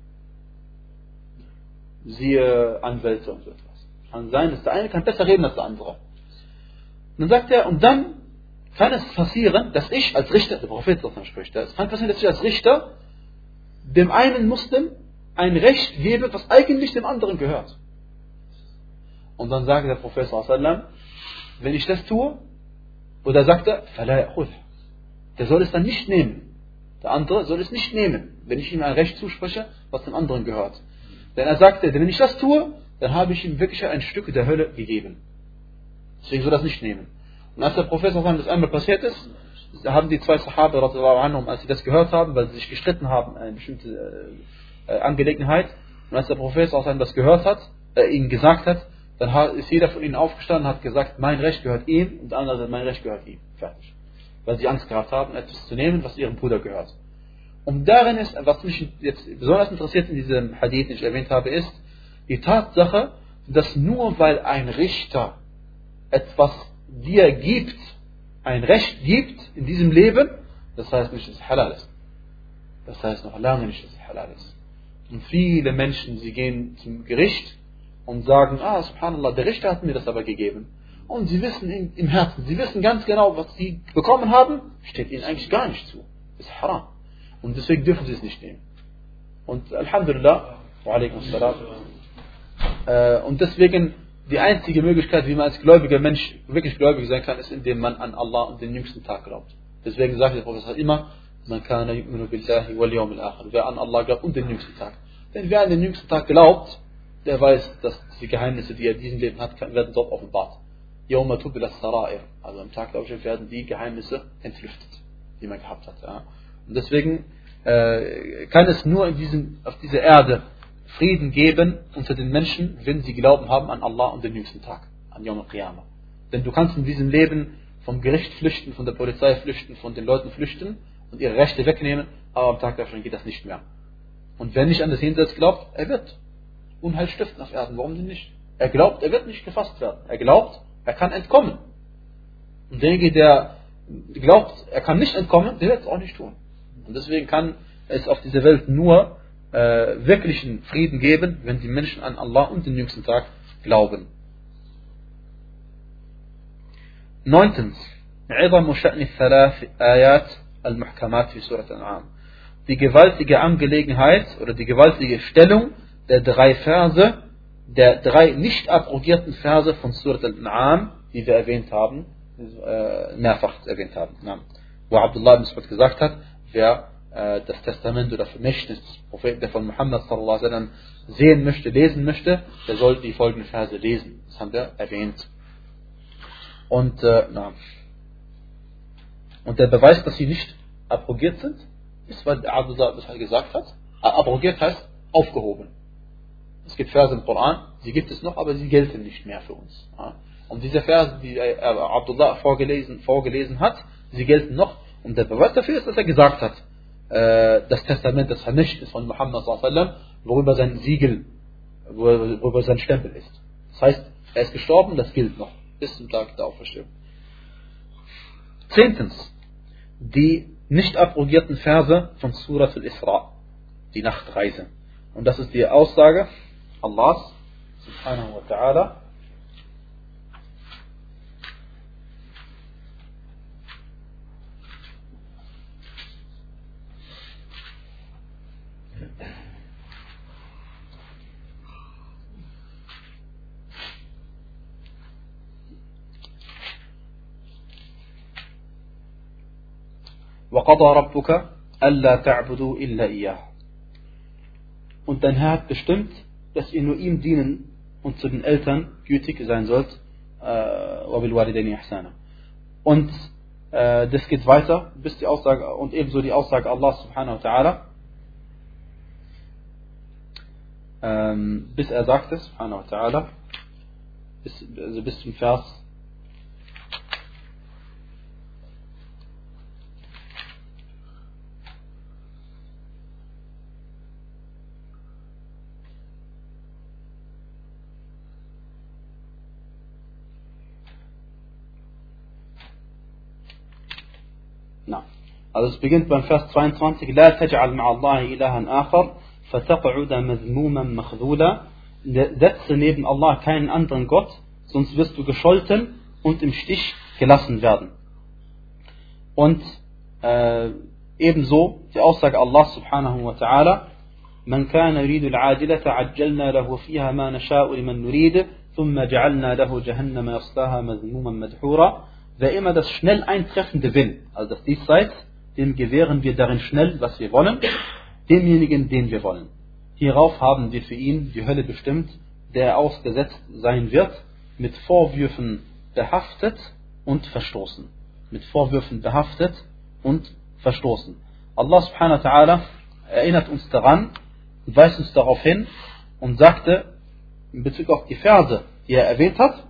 Siehe Anwälte und so etwas. Kann sein, dass der eine kann besser reden als der andere. Und dann sagt er, und dann kann es passieren, dass ich als Richter, der Prophet spricht, es kann passieren, dass ich als Richter dem einen Muslim ein Recht gebe, was eigentlich dem anderen gehört. Und dann sagt der Prophet, wenn ich das tue, oder sagt er, der soll es dann nicht nehmen. Der andere soll es nicht nehmen, wenn ich ihm ein Recht zuspreche, was dem anderen gehört. Denn er sagte, wenn ich das tue, dann habe ich ihm wirklich ein Stück der Hölle gegeben. Deswegen soll er das nicht nehmen. Und als der Professor das einmal passiert ist, haben die zwei Sahaba, als sie das gehört haben, weil sie sich gestritten haben, eine bestimmte äh, äh Angelegenheit, und als der Professor das gehört hat, äh, ihnen gesagt hat, dann ist jeder von ihnen aufgestanden und hat gesagt, mein Recht gehört ihm und der andere sagt, mein Recht gehört ihm. Fertig. Weil sie Angst gehabt haben, etwas zu nehmen, was ihrem Bruder gehört. Und darin ist, was mich jetzt besonders interessiert in diesem Hadith, den ich erwähnt habe, ist die Tatsache, dass nur weil ein Richter etwas dir gibt, ein Recht gibt in diesem Leben, das heißt nicht, dass es halal ist. Das heißt noch lange nicht, dass es halal ist. Und viele Menschen, sie gehen zum Gericht und sagen, ah, subhanallah, der Richter hat mir das aber gegeben. Und sie wissen im Herzen, sie wissen ganz genau, was sie bekommen haben, steht ihnen eigentlich gar nicht zu. Ist haram. Und deswegen dürfen sie es nicht nehmen. Und Alhamdulillah, wa alaikum salam. Äh, und deswegen die einzige Möglichkeit, wie man als gläubiger Mensch wirklich gläubig sein kann, ist, indem man an Allah und den jüngsten Tag glaubt. Deswegen sagt der Prophet immer, man kann Wer an Allah glaubt und den jüngsten Tag. Denn wer an den jüngsten Tag glaubt, der weiß, dass die Geheimnisse, die er in diesem Leben hat, werden dort offenbart. Yawma tubil sarair. Also am Tag der Aufstehung werden die Geheimnisse entlüftet, die man gehabt hat. Ja. Und deswegen äh, kann es nur in diesem, auf dieser Erde Frieden geben unter den Menschen, wenn sie Glauben haben an Allah und den jüngsten Tag, an Yom al-Qiyamah. Denn du kannst in diesem Leben vom Gericht flüchten, von der Polizei flüchten, von den Leuten flüchten und ihre Rechte wegnehmen, aber am Tag der geht das nicht mehr. Und wer nicht an das Jenseits glaubt, er wird Unheil stiften auf Erden. Warum denn nicht? Er glaubt, er wird nicht gefasst werden. Er glaubt, er kann entkommen. Und derjenige, der glaubt, er kann nicht entkommen, der wird es auch nicht tun. Und deswegen kann es auf dieser Welt nur äh, wirklichen Frieden geben, wenn die Menschen an Allah und den jüngsten Tag glauben. Neuntens, die gewaltige Angelegenheit oder die gewaltige Stellung der drei Verse, der drei nicht abrogierten Verse von Surat al-An'am, die wir erwähnt haben, äh, mehrfach erwähnt haben. Wo Abdullah ibn Mas'ud gesagt hat, wer das Testament oder Vermächtnis des Propheten, der von Muhammad sallallahu alaihi sehen möchte, lesen möchte, der soll die folgenden Verse lesen. Das haben wir erwähnt. Und, äh, na, und der Beweis, dass sie nicht abrogiert sind, ist, weil Abdullah das halt gesagt hat. Abrogiert heißt aufgehoben. Es gibt Verse im Koran, sie gibt es noch, aber sie gelten nicht mehr für uns. Und diese Verse, die äh, Abdullah vorgelesen, vorgelesen hat, sie gelten noch. Und der Beweis dafür ist, dass er gesagt hat, äh, das Testament des Vermächtnis von Muhammad worüber sein Siegel, worüber sein Stempel ist. Das heißt, er ist gestorben, das gilt noch bis zum Tag der Auferstehung. Zehntens, die nicht abrogierten Verse von Surat al-Isra, die Nachtreise. Und das ist die Aussage Allahs, subhanahu wa ta'ala, وقضى ربك ألا تعبدوا إلا إياه Und dein Herr hat bestimmt, dass ihr nur ihm dienen und zu den Eltern gütig sein sollt. Äh, und äh, das geht weiter, bis die Aussage, und ebenso die Aussage Allah subhanahu wa ta'ala, ähm, bis er sagte, subhanahu wa ta'ala, bis, also bis zum Vers Also es beginnt beim Vers 22, لا تجعل مع الله إلها آخر فتقعد مذموما مخذولا Setze neben Allah keinen anderen Gott, sonst wirst du gescholten und im Stich gelassen werden. Und äh, ebenso die Aussage Allah subhanahu wa ta'ala, من كان يريد العاجلة عجلنا له فيها ما نشاء لمن نريد ثم جعلنا له جهنم يصلاها مذموما مدحورا Wer immer das schnell Eintreffende will, also das Diesseits, dem gewähren wir darin schnell, was wir wollen, demjenigen, den wir wollen. Hierauf haben wir für ihn die Hölle bestimmt, der ausgesetzt sein wird, mit Vorwürfen behaftet und verstoßen. Mit Vorwürfen behaftet und verstoßen. Allah subhanahu wa ta'ala erinnert uns daran und weist uns darauf hin und sagte in Bezug auf die Verse, die er erwähnt hat,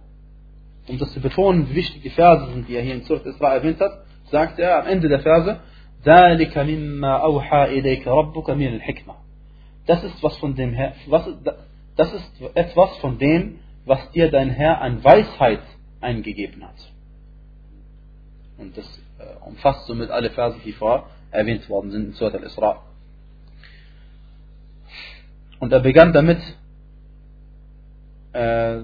um das zu betonen, wie wichtig die Verse sind, die er hier in Surat Isra erwähnt hat, sagt er am Ende der Verse, ذلك مما أوحى إليك ربك من الحكمة. Das ist was von dem Herr, was, das ist etwas von dem, was dir dein Herr an Weisheit eingegeben hat. Und das äh, umfasst somit alle Verse, die vorher erwähnt worden sind in Surat al-Isra. Und er begann damit, äh,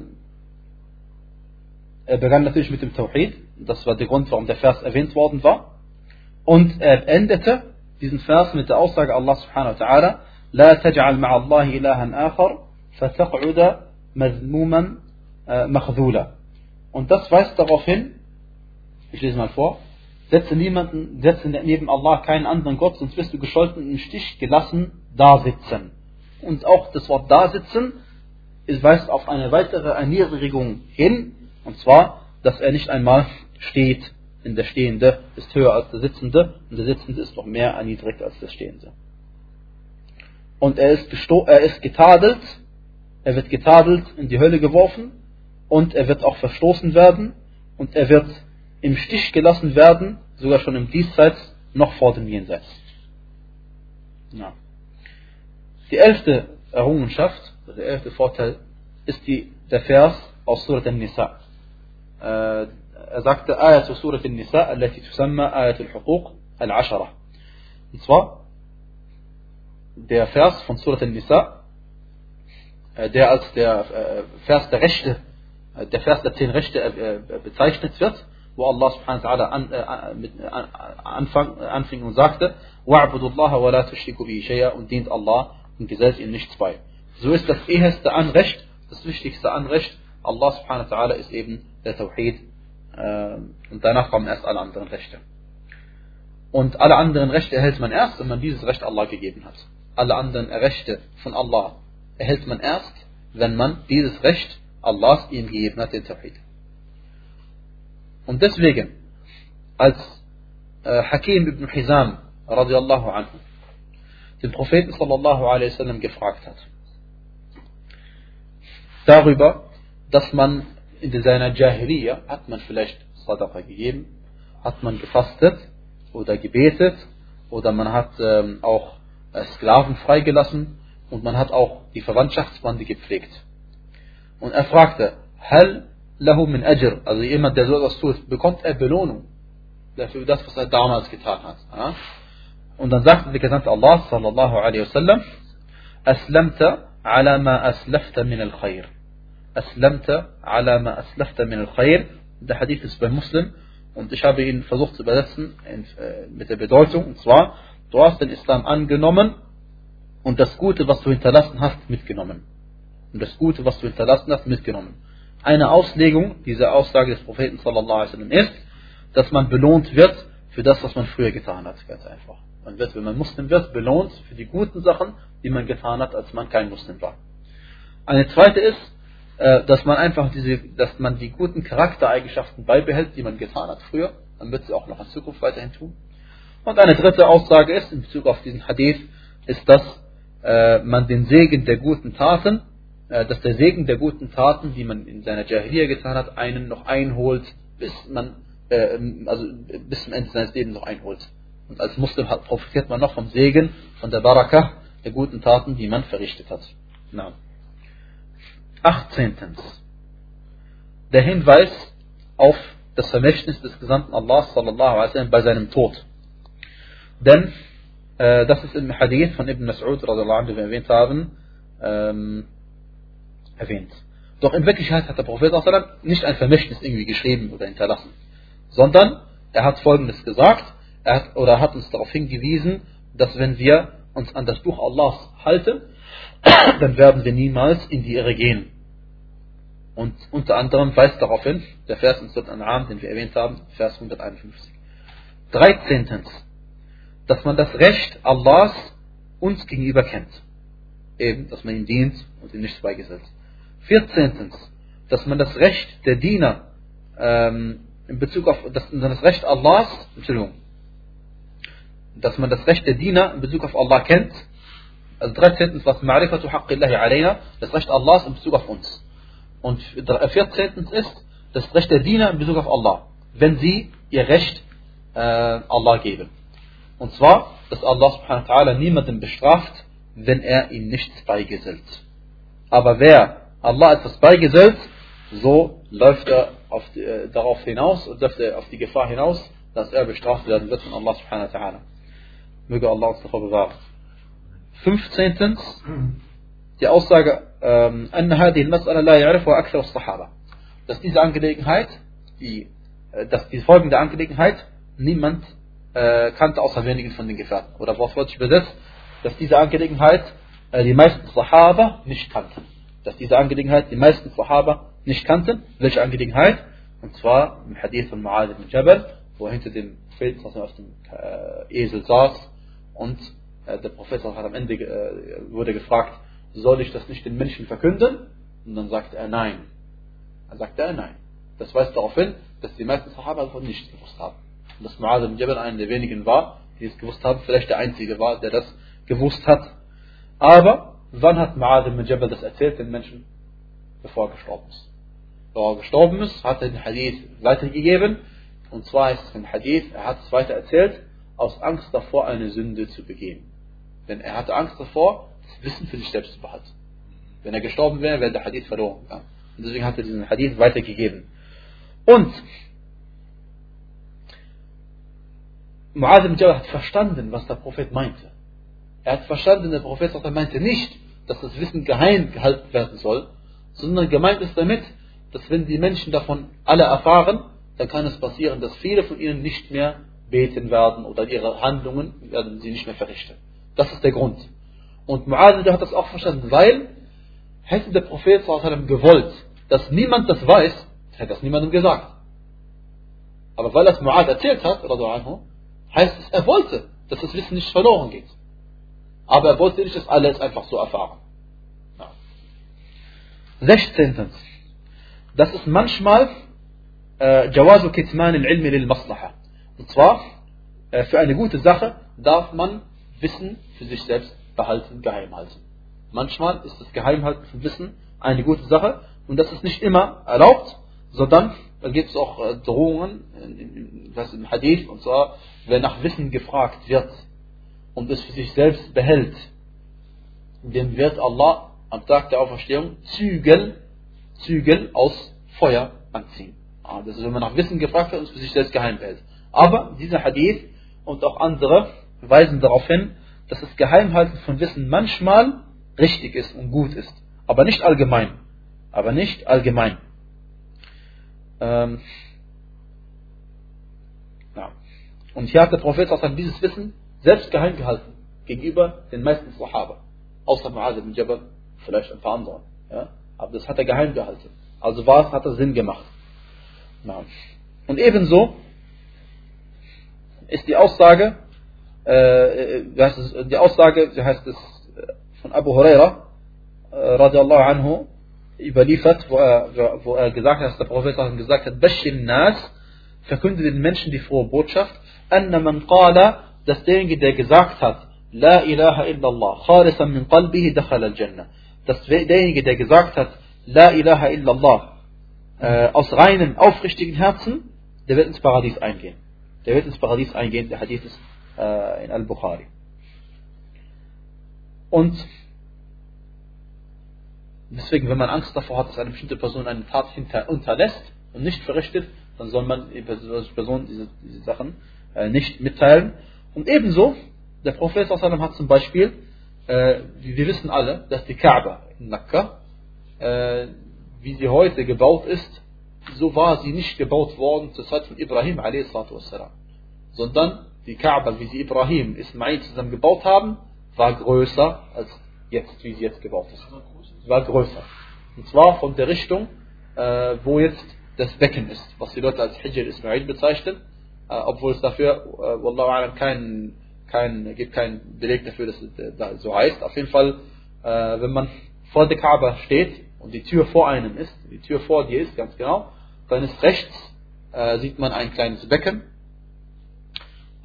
er begann natürlich mit dem Tawhid, das war der Grund, warum der Vers erwähnt worden war. Und er endete diesen Vers mit der Aussage Allah subhanahu wa ta'ala, لا تجعل مع الله إلها آخر فتقعد مذموما مخذولا. Und das weist darauf hin, ich lese mal vor, setze niemanden, setze neben Allah keinen anderen Gott, sonst wirst du gescholten im Stich gelassen dasitzen. Und auch das Wort dasitzen es weist auf eine weitere Erniedrigung hin, und zwar, dass er nicht einmal steht denn der Stehende ist höher als der Sitzende und der Sitzende ist noch mehr erniedrigt als der Stehende. Und er ist, er ist getadelt, er wird getadelt, in die Hölle geworfen und er wird auch verstoßen werden und er wird im Stich gelassen werden, sogar schon im Diesseits, noch vor dem Jenseits. Ja. Die elfte Errungenschaft, der elfte Vorteil, ist die, der Vers aus Surat al-Nisa. Äh, er sagte Ayat Surah An-Nisa, التي تسمى آية الحقوق العشرة. Und zwar der Vers von Surah An-Nisa, der als der Vers der Rechte, der Vers der zehn Rechte bezeichnet wird, wo Allah subhanahu wa ta'ala an, an, anfang, anfing und sagte, وَعْبُدُ اللَّهَ وَلَا تُشْرِكُ بِهِ شَيْئًا und dient Allah und gesellt ihm nichts bei. So ist das eheste Anrecht, das wichtigste Anrecht, Allah subhanahu wa ta'ala ist eben der Tawhid, und danach kommen erst alle anderen Rechte. Und alle anderen Rechte erhält man erst, wenn man dieses Recht Allah gegeben hat. Alle anderen Rechte von Allah erhält man erst, wenn man dieses Recht Allahs ihm gegeben hat, den Tawhid. Und deswegen, als äh, Hakim ibn Hizam radiallahu anhu den Propheten sallallahu alaihi wasallam gefragt hat, darüber, dass man in seiner Jahiliya hat man vielleicht Sadaqa gegeben, hat man gefastet oder gebetet oder man hat ähm, auch äh, Sklaven freigelassen und man hat auch die Verwandtschaftsbande gepflegt. Und er fragte, Hal lahu min ajr, also jemand, der so etwas tut, bekommt er Belohnung dafür das, was er damals getan hat. Ja? Und dann sagte der Gesandte Allah sallallahu alaihi wasallam, Aslamta ala ma aslafta min al-khair. Aslamta ala ma aslafta min al-khair. Der Hadith ist bei Muslim und ich habe ihn versucht zu übersetzen äh, mit der Bedeutung, und zwar, du hast den Islam angenommen und das Gute, was du hinterlassen hast, mitgenommen. Und das Gute, was du hinterlassen hast, mitgenommen. Eine Auslegung dieser Aussage des Propheten sallallahu alaihi wasallam ist, dass man belohnt wird für das, was man früher getan hat. Ganz einfach. Man wird, wenn man Muslim wird, belohnt für die guten Sachen, die man getan hat, als man kein Muslim war. Eine zweite ist, dass man einfach diese, dass man die guten Charaktereigenschaften beibehält, die man getan hat früher, dann wird sie auch noch in Zukunft weiterhin tun. Und eine dritte Aussage ist, in Bezug auf diesen Hadith, ist, dass äh, man den Segen der guten Taten, äh, dass der Segen der guten Taten, die man in seiner Jahiliya getan hat, einen noch einholt, bis man, äh, also bis zum Ende seines Lebens noch einholt. Und als Muslim profitiert man noch vom Segen, von der Barakah der guten Taten, die man verrichtet hat. Na. 18. Der Hinweis auf das Vermächtnis des Gesandten Allah sallallahu alaihi bei seinem Tod. Denn äh, das ist im Hadith von Ibn Mas'ud, den wir erwähnt haben, ähm, erwähnt. Doch in Wirklichkeit hat der Prophet nicht ein Vermächtnis irgendwie geschrieben oder hinterlassen, sondern er hat Folgendes gesagt, er hat, oder hat uns darauf hingewiesen, dass wenn wir uns an das Buch Allahs halten, dann werden wir niemals in die Irre gehen. Und unter anderem weist darauf hin, der Vers in Surat An'am, den wir erwähnt haben, Vers 151. 13. Dass man das Recht Allahs uns gegenüber kennt. Eben, dass man ihm dient und ihm nichts beigesetzt. 14. Dass man das Recht der Diener ähm, in Bezug auf man das Recht Allahs, Entschuldigung, dass man das Recht der Diener in Bezug auf Allah kennt. Also 13. was Ma'rifatu haqqillahi alayna, das Recht Allahs in Bezug auf uns. Und 14. ist das Recht der Diener in Bezug auf Allah, wenn sie ihr Recht äh, Allah geben. Und zwar, dass Allah subhanahu wa ta'ala niemanden bestraft, wenn er ihm nichts beigesellt. Aber wer Allah etwas beigesellt, so läuft er die, äh, darauf hinaus und läuft er auf die Gefahr hinaus, dass er bestraft werden wird von Allah subhanahu wa ta'ala. Möge Allah uns davor bewahren. 15. Die Aussage, ähm, dass diese Angelegenheit, die, äh, dass die folgende Angelegenheit niemand äh, kannte außer wenigen von den Gefährten. Oder wortwörtlich übersetzt, dass diese Angelegenheit äh, die meisten Sahaba nicht kannten. Dass diese Angelegenheit die meisten Sahaba nicht kannten. Welche Angelegenheit? Und zwar im Hadith von Mu'adh ibn Jabal, wo er hinter dem Propheten auf dem äh, Esel saß und äh, der Prophet am Ende äh, wurde gefragt, soll ich das nicht den Menschen verkünden? Und dann sagte er nein. Dann sagte er nein. Das weist darauf hin, dass die meisten Sahaba davon nichts gewusst haben. Und dass Mu'adh ibn Jabal einer der wenigen war, die es gewusst haben, vielleicht der einzige war, der das gewusst hat. Aber wann hat Mu'adh ibn Jabal das erzählt den Menschen? Bevor er gestorben ist. Bevor er gestorben ist, hat er den Hadith weitergegeben. Und zwar ist es ein Hadith, er hat es weiter erzählt, aus Angst davor, eine Sünde zu begehen. Denn er hatte Angst davor, Wissen für sich selbst behalten. Wenn er gestorben wäre, wäre der Hadith verloren gegangen. Und deswegen hat er diesen Hadith weitergegeben. Und Mu'adh ibn Jabal hat verstanden, was der Prophet meinte. Er hat verstanden, der Prophet meinte nicht, dass das Wissen geheim gehalten werden soll, sondern gemeint ist damit, dass wenn die Menschen davon alle erfahren, dann kann es passieren, dass viele von ihnen nicht mehr beten werden oder ihre Handlungen werden sie nicht mehr verrichten. Das ist der Grund. Und Mu'adh hat das auch verstanden, weil hätte der Prophet gewollt, dass niemand das weiß, hätte das niemandem gesagt. Aber weil das Mu'adh erzählt hat, heißt es, er wollte, dass das Wissen nicht verloren geht. Aber er wollte nicht, dass alle es einfach so erfahren. Ja. 16. Das ist manchmal äh, Jawazu Kitman al-Ilmi lil Maslaha. Und zwar, äh, für eine gute Sache darf man Wissen für sich selbst behalten, geheim halten. Manchmal ist das Geheimhalten von Wissen eine gute Sache und das ist nicht immer erlaubt, sondern da gibt es auch äh, Drohungen, das im Hadith, und zwar, wer nach Wissen gefragt wird und es für sich selbst behält, dem wird Allah am Tag der Auferstehung Zügel, Zügel aus Feuer anziehen. Das ist, wenn man nach Wissen gefragt wird und es für sich selbst geheim behält. Aber dieser Hadith und auch andere weisen darauf hin, dass das Geheimhalten von Wissen manchmal richtig ist und gut ist, aber nicht allgemein. Aber nicht allgemein. Ähm, ja. Und hier hat der Prophet auch dieses Wissen selbst geheim gehalten gegenüber den meisten Sahaba. Außer Mu'adh ibn Jabal, vielleicht ein paar andere. Ja? Aber das hat er geheim gehalten. Also was hat er Sinn gemacht. Ja. Und ebenso ist die Aussage, äh, äh die Aussage, wie heißt es, von Abu Huraira, äh, radiallahu anhu, überliefert, wo er, wo er gesagt hat, dass der Prophet gesagt hat, Bashir Nas, verkünde den Menschen die frohe Botschaft, man qala, dass derjenige, der gesagt hat, La ilaha illallah, khalisan min qalbihi dakhal al-Jannah. Dass derjenige, der gesagt hat, La ilaha illallah, äh, aus reinem, aufrichtigen Herzen, der wird ins Paradies eingehen. Der wird ins Paradies eingehen, der Hadith ist äh, in Al-Bukhari. Und deswegen, wenn man Angst davor hat, dass eine bestimmte Person eine Tat hinter, unterlässt und nicht verrichtet, dann soll man die Person diese, diese Sachen äh, nicht mitteilen. Und ebenso, der Prophet hat zum Beispiel, äh, wir wissen alle, dass die Kaaba in Mekka, äh, wie sie heute gebaut ist, so war sie nicht gebaut worden zur Zeit von Ibrahim a.s. sondern die Kaaba, wie sie Ibrahim, Ismail zusammen gebaut haben, war größer als jetzt, wie sie jetzt gebaut ist. War größer. Und zwar von der Richtung, äh, wo jetzt das Becken ist, was die Leute als Hijr Ismail bezeichnen, äh, obwohl es dafür, äh, Wallahu kein, kein, gibt keinen Beleg dafür, dass es äh, so heißt. Auf jeden Fall, äh, wenn man vor der Kaaba steht und die Tür vor einem ist, die Tür vor dir ist, ganz genau, dann ist rechts, äh, sieht man ein kleines Becken,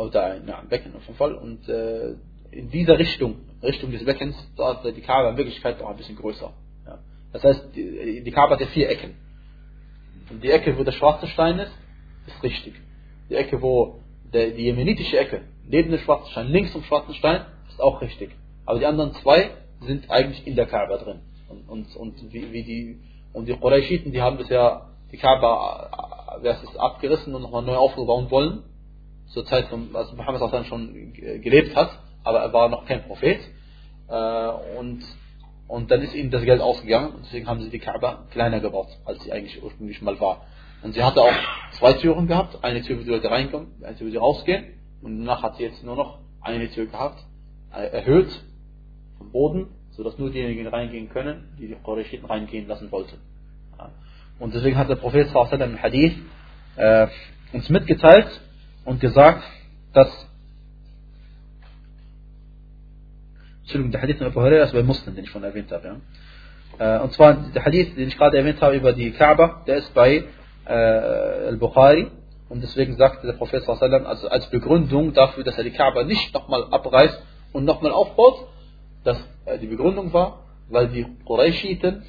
oder ja, Becken auf jeden Fall, und äh, in dieser Richtung, Richtung des Beckens, dort die Kaaba in Wirklichkeit noch ein bisschen größer. Ja. Das heißt, die, die Kaaba hat ja vier Ecken. Und die Ecke, wo der schwarze Stein ist, ist richtig. Die Ecke, wo der, die jemenitische Ecke neben dem schwarzen Stein, links vom schwarzen Stein, ist auch richtig. Aber die anderen zwei sind eigentlich in der Kaaba drin. Und, und, und wie, wie die, und die Qurayshiten, die haben bisher die Kaaba äh, ist abgerissen und nochmal neu aufgebaut wollen. Zur Zeit, als Muhammad auch dann schon gelebt hat aber er war noch kein Prophet. Äh, und, und dann ist ihnen das Geld ausgegangen und deswegen haben sie die Kaaba kleiner gebaut, als sie eigentlich ursprünglich mal war. Und sie hatte auch zwei Türen gehabt, eine Tür, wo Leute reinkommen, eine Tür, wo sie rausgehen. Und danach hat sie jetzt nur noch eine Tür gehabt, äh, erhöht vom Boden, sodass nur diejenigen reingehen können, die die Qurayshiten reingehen lassen wollten. Und deswegen hat der Prophet im Hadith äh, uns mitgeteilt und gesagt, dass Entschuldigung, der Hadith von Abu Hurairah ist bei Muslim, den ich schon erwähnt habe. Ja. Äh, und zwar der Hadith, den ich gerade erwähnt habe über die Kaaba, der ist bei äh, Al-Bukhari. Und deswegen sagte der Prophet also als Begründung dafür, dass er die Kaaba nicht nochmal abreißt und nochmal aufbaut, dass äh, die Begründung war, weil die Qurayshiten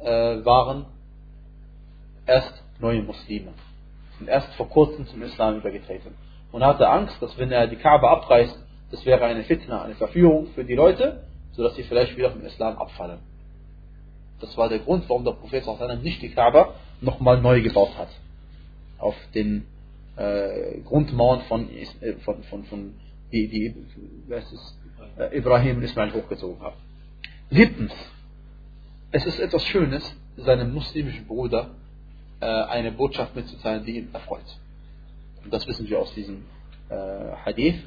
äh, waren erst neue Muslime und erst vor kurzem zum Islam übergetreten. Und hatte Angst, dass wenn er die Kaaba abreißt das wäre eine Fitna, eine Verführung für die Leute, sodass sie vielleicht wieder vom Islam abfallen. Das war der Grund, warum der Prophet nicht die Kaaba nochmal neu gebaut hat. Auf den äh, Grundmauern von, äh, von, von, von die, die es, äh, Ibrahim und Ismail hochgezogen haben. Siebtens, es ist etwas Schönes, seinem muslimischen Bruder äh, eine Botschaft mitzuteilen, die ihn erfreut. Und das wissen wir aus diesem äh, Hadith,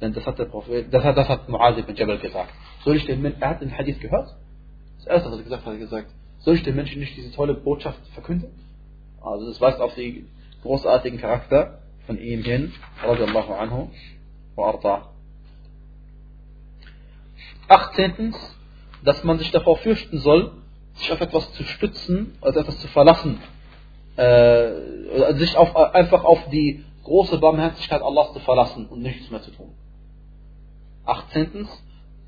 denn das hat der Prophet, das hat, das hat Muaz ibn Jabal gesagt. Soll ich den, er hat den Hadith gehört. Das erste, was er gesagt hat, hat er gesagt, soll ich den Menschen nicht diese tolle Botschaft verkünden? Also das weist auf den großartigen Charakter von ihm hin, radiallahu anhu wa arda. Achtzehntens, dass man sich davor fürchten soll, sich auf etwas zu stützen oder etwas zu verlassen, äh, sich auf, einfach auf die große Barmherzigkeit Allahs zu verlassen und nichts mehr zu tun. Achtzehntens,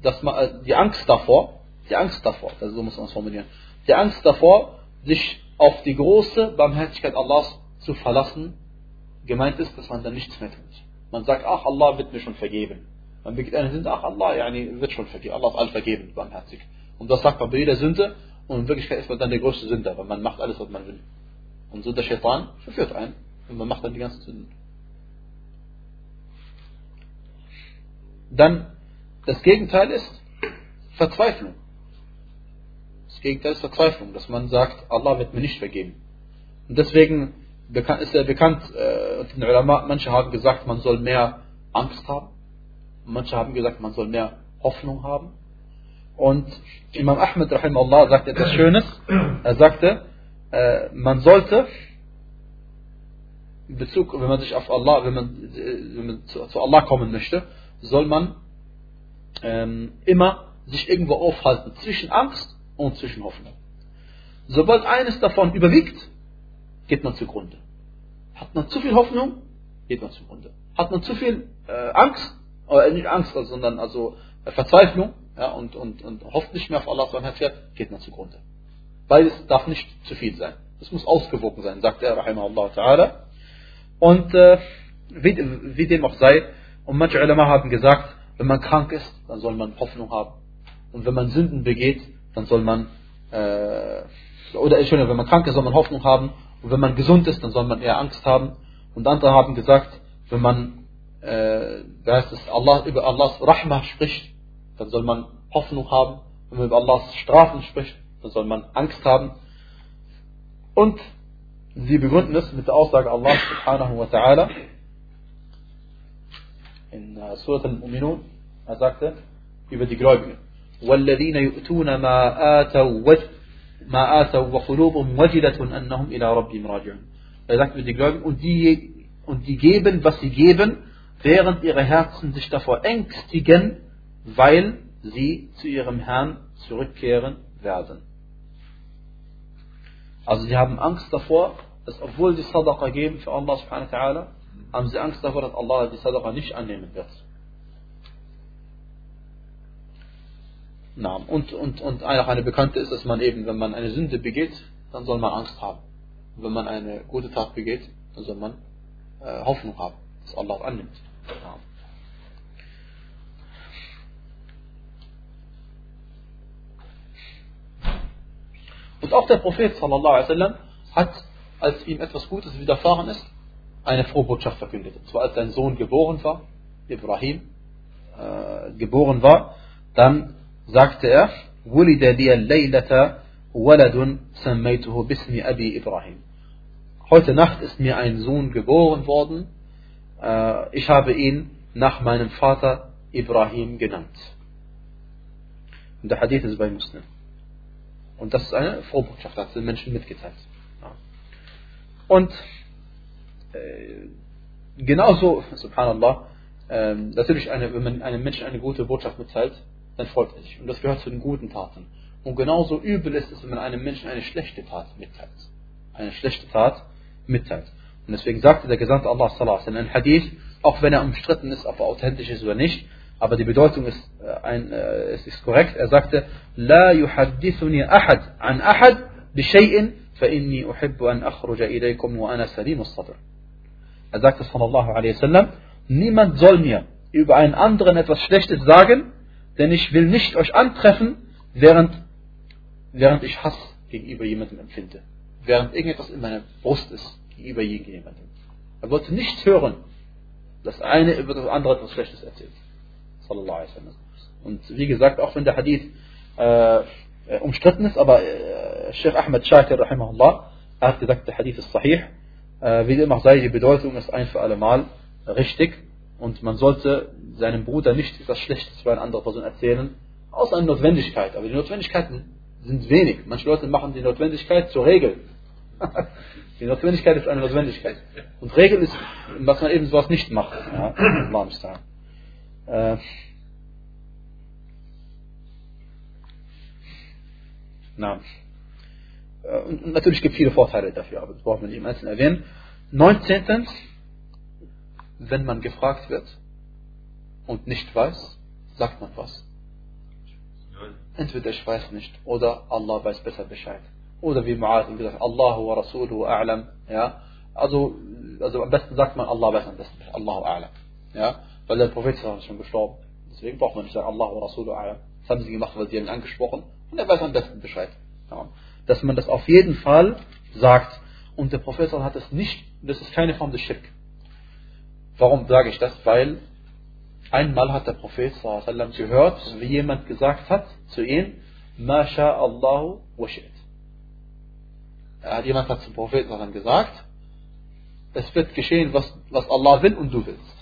dass man, äh, die Angst davor, die Angst davor, also so muss man es formulieren, die Angst davor, sich auf die große Barmherzigkeit Allahs zu verlassen, gemeint ist, dass man dann nichts mehr tut. Man sagt, ach, Allah wird mir schon vergeben. Man begeht eine Sünde, ach, Allah yani, wird schon vergeben. Allah ist allvergebend, barmherzig. Und das sagt man bei jeder Sünde und in Wirklichkeit ist man dann der größte Sünder, weil man macht alles, was man will. Und so der Shaitan verführt einen und man macht dann die ganzen Sünden. Dann das Gegenteil ist Verzweiflung. Das Gegenteil ist Verzweiflung, dass man sagt, Allah wird mir nicht vergeben. Und deswegen ist ja bekannt, äh, den Ulama, manche haben gesagt, man soll mehr Angst haben. Manche haben gesagt, man soll mehr Hoffnung haben. Und Imam Ahmed rahimahullah sagt etwas Schönes. Er sagte, äh, man sollte in Bezug, wenn man sich auf Allah, wenn man, äh, wenn man zu, zu, Allah kommen möchte, soll man ähm, immer sich irgendwo aufhalten zwischen Angst und zwischen Hoffnung. Sobald eines davon überwiegt, geht man zugrunde. Hat man zu viel Hoffnung, geht man zugrunde. Hat man zu viel äh, Angst, äh, nicht Angst, sondern also äh, Verzweiflung ja, und, und, und hofft nicht mehr auf Allah, sondern geht man zugrunde. Beides darf nicht zu viel sein. Es muss ausgewogen sein, sagt er, rahimahullah ta'ala. Und äh, wie, wie dem auch sei, und manche Ulama haben gesagt, wenn man krank ist, dann soll man Hoffnung haben. Und wenn man Sünden begeht, dann soll man, äh, oder Entschuldigung, wenn man krank ist, soll man Hoffnung haben. Und wenn man gesund ist, dann soll man eher Angst haben. Und andere haben gesagt, wenn man äh, heißt es, Allah, über Allahs Rahmah spricht, dann soll man Hoffnung haben. Wenn man über Allahs Strafen spricht, dann soll man Angst haben. Und sie begründen es mit der Aussage Allah subhanahu wa ta'ala in uh, Surat al-Mu'minun, er sagte über die Gläubigen. والذين يؤتون ما آتوا ما آتوا وقلوبهم وجلة أنهم إلى ربهم راجعون. Er sagt über die Gläubigen und die, und die geben, was sie geben, während ihre Herzen sich davor ängstigen, weil sie zu ihrem Herrn zurückkehren werden. Also sie haben Angst davor, dass obwohl sie Sadaqa geben für Allah subhanahu wa ta'ala, haben sie Angst davor, dass Allah die Sadaqa nicht annehmen wird. Und, und, und eine bekannte ist, dass man eben, wenn man eine Sünde begeht, dann soll man Angst haben. Und wenn man eine gute Tat begeht, dann soll man äh, Hoffnung haben, dass Allah annimmt. Ja. Und auch der Prophet sallallahu alaihi wasallam hat, als ihm etwas Gutes widerfahren ist, eine Frohbotschaft verkündet. Und zwar als sein Sohn geboren war, Ibrahim, äh, geboren war, dann sagte er, ولد لي الليلة ولد سميته باسم أبي إبراهيم. Heute Nacht ist mir ein Sohn geboren worden. Äh, ich habe ihn nach meinem Vater Ibrahim genannt. Und der Hadith ist bei Muslim. Und das ist eine Vorbotschaft, hat den Menschen mitgeteilt. Und äh, genauso, subhanallah, äh, natürlich, eine, wenn man einem Menschen eine gute Botschaft mitteilt, dann freut er sich. Und das gehört zu den guten Taten. Und genauso übel ist es, wenn man einem Menschen eine schlechte Tat mitteilt. Eine schlechte Tat mitteilt. Und deswegen sagte der Gesandte Allah sallallahu einem Hadith, auch wenn er umstritten ist, ob er authentisch ist oder nicht, aber die Bedeutung ist, äh, ein, äh, es ist korrekt. Er sagte, لا يحدثني أحد عن أحد بشيء فإني أحب أن أخرج إليكم وأنا سليم الصدر. Er sagte sallallahu alaihi wasallam, niemand soll mir über einen anderen etwas Schlechtes sagen, denn ich will nicht euch antreffen, während, während ich Hass gegenüber jemandem empfinde. Während irgendetwas in meiner Brust ist gegenüber jemandem. Er wollte nicht hören, dass eine über das andere etwas Schlechtes erzählt. Und wie gesagt, auch wenn der Hadith äh, umstritten ist, aber äh, Sheikh Ahmed Shakir, rahimahullah, hat gesagt, der Hadith ist sahih. Äh, wie immer sei, die Bedeutung ist ein für alle Mal richtig. Und man sollte seinem Bruder nicht etwas Schlechtes über eine andere Person erzählen, außer eine Notwendigkeit. Aber die Notwendigkeiten sind wenig. Manche Leute machen die Notwendigkeit zur Regel. die Notwendigkeit ist eine Notwendigkeit. Und Regel ist, was man eben sowas nicht macht. Ja, Äh, na. Äh, und natürlich gibt es viele Vorteile dafür, aber das brauchen wir nicht im Einzelnen erwähnen. Neunzehntens, wenn man gefragt wird und nicht weiß, sagt man was. Entweder ich weiß nicht oder Allah weiß besser Bescheid. Oder wie Mu'adh gesagt Allahu wa Rasuluhu a'lam. Ja? Also, also am besten sagt man Allah weiß am besten. Allahu a'lam. Ja? Weil der Prophet ist schon gestorben. Deswegen braucht man nicht sagen Allahu wa Rasuluhu a'lam. Das haben sie gemacht, weil sie ihn angesprochen. Und er weiß am besten Bescheid. Ja? Dass man das auf jeden Fall sagt. Und der Prophet hat es nicht, das ist keine Form des Schirk. Warum sage ich das? Weil Einmal hat der Prophet sallam, gehört, wie jemand gesagt hat zu ihm, Ma Allahu wa hat jemand hat zum Prophet sallam, gesagt, es wird geschehen, was, was Allah will und du willst.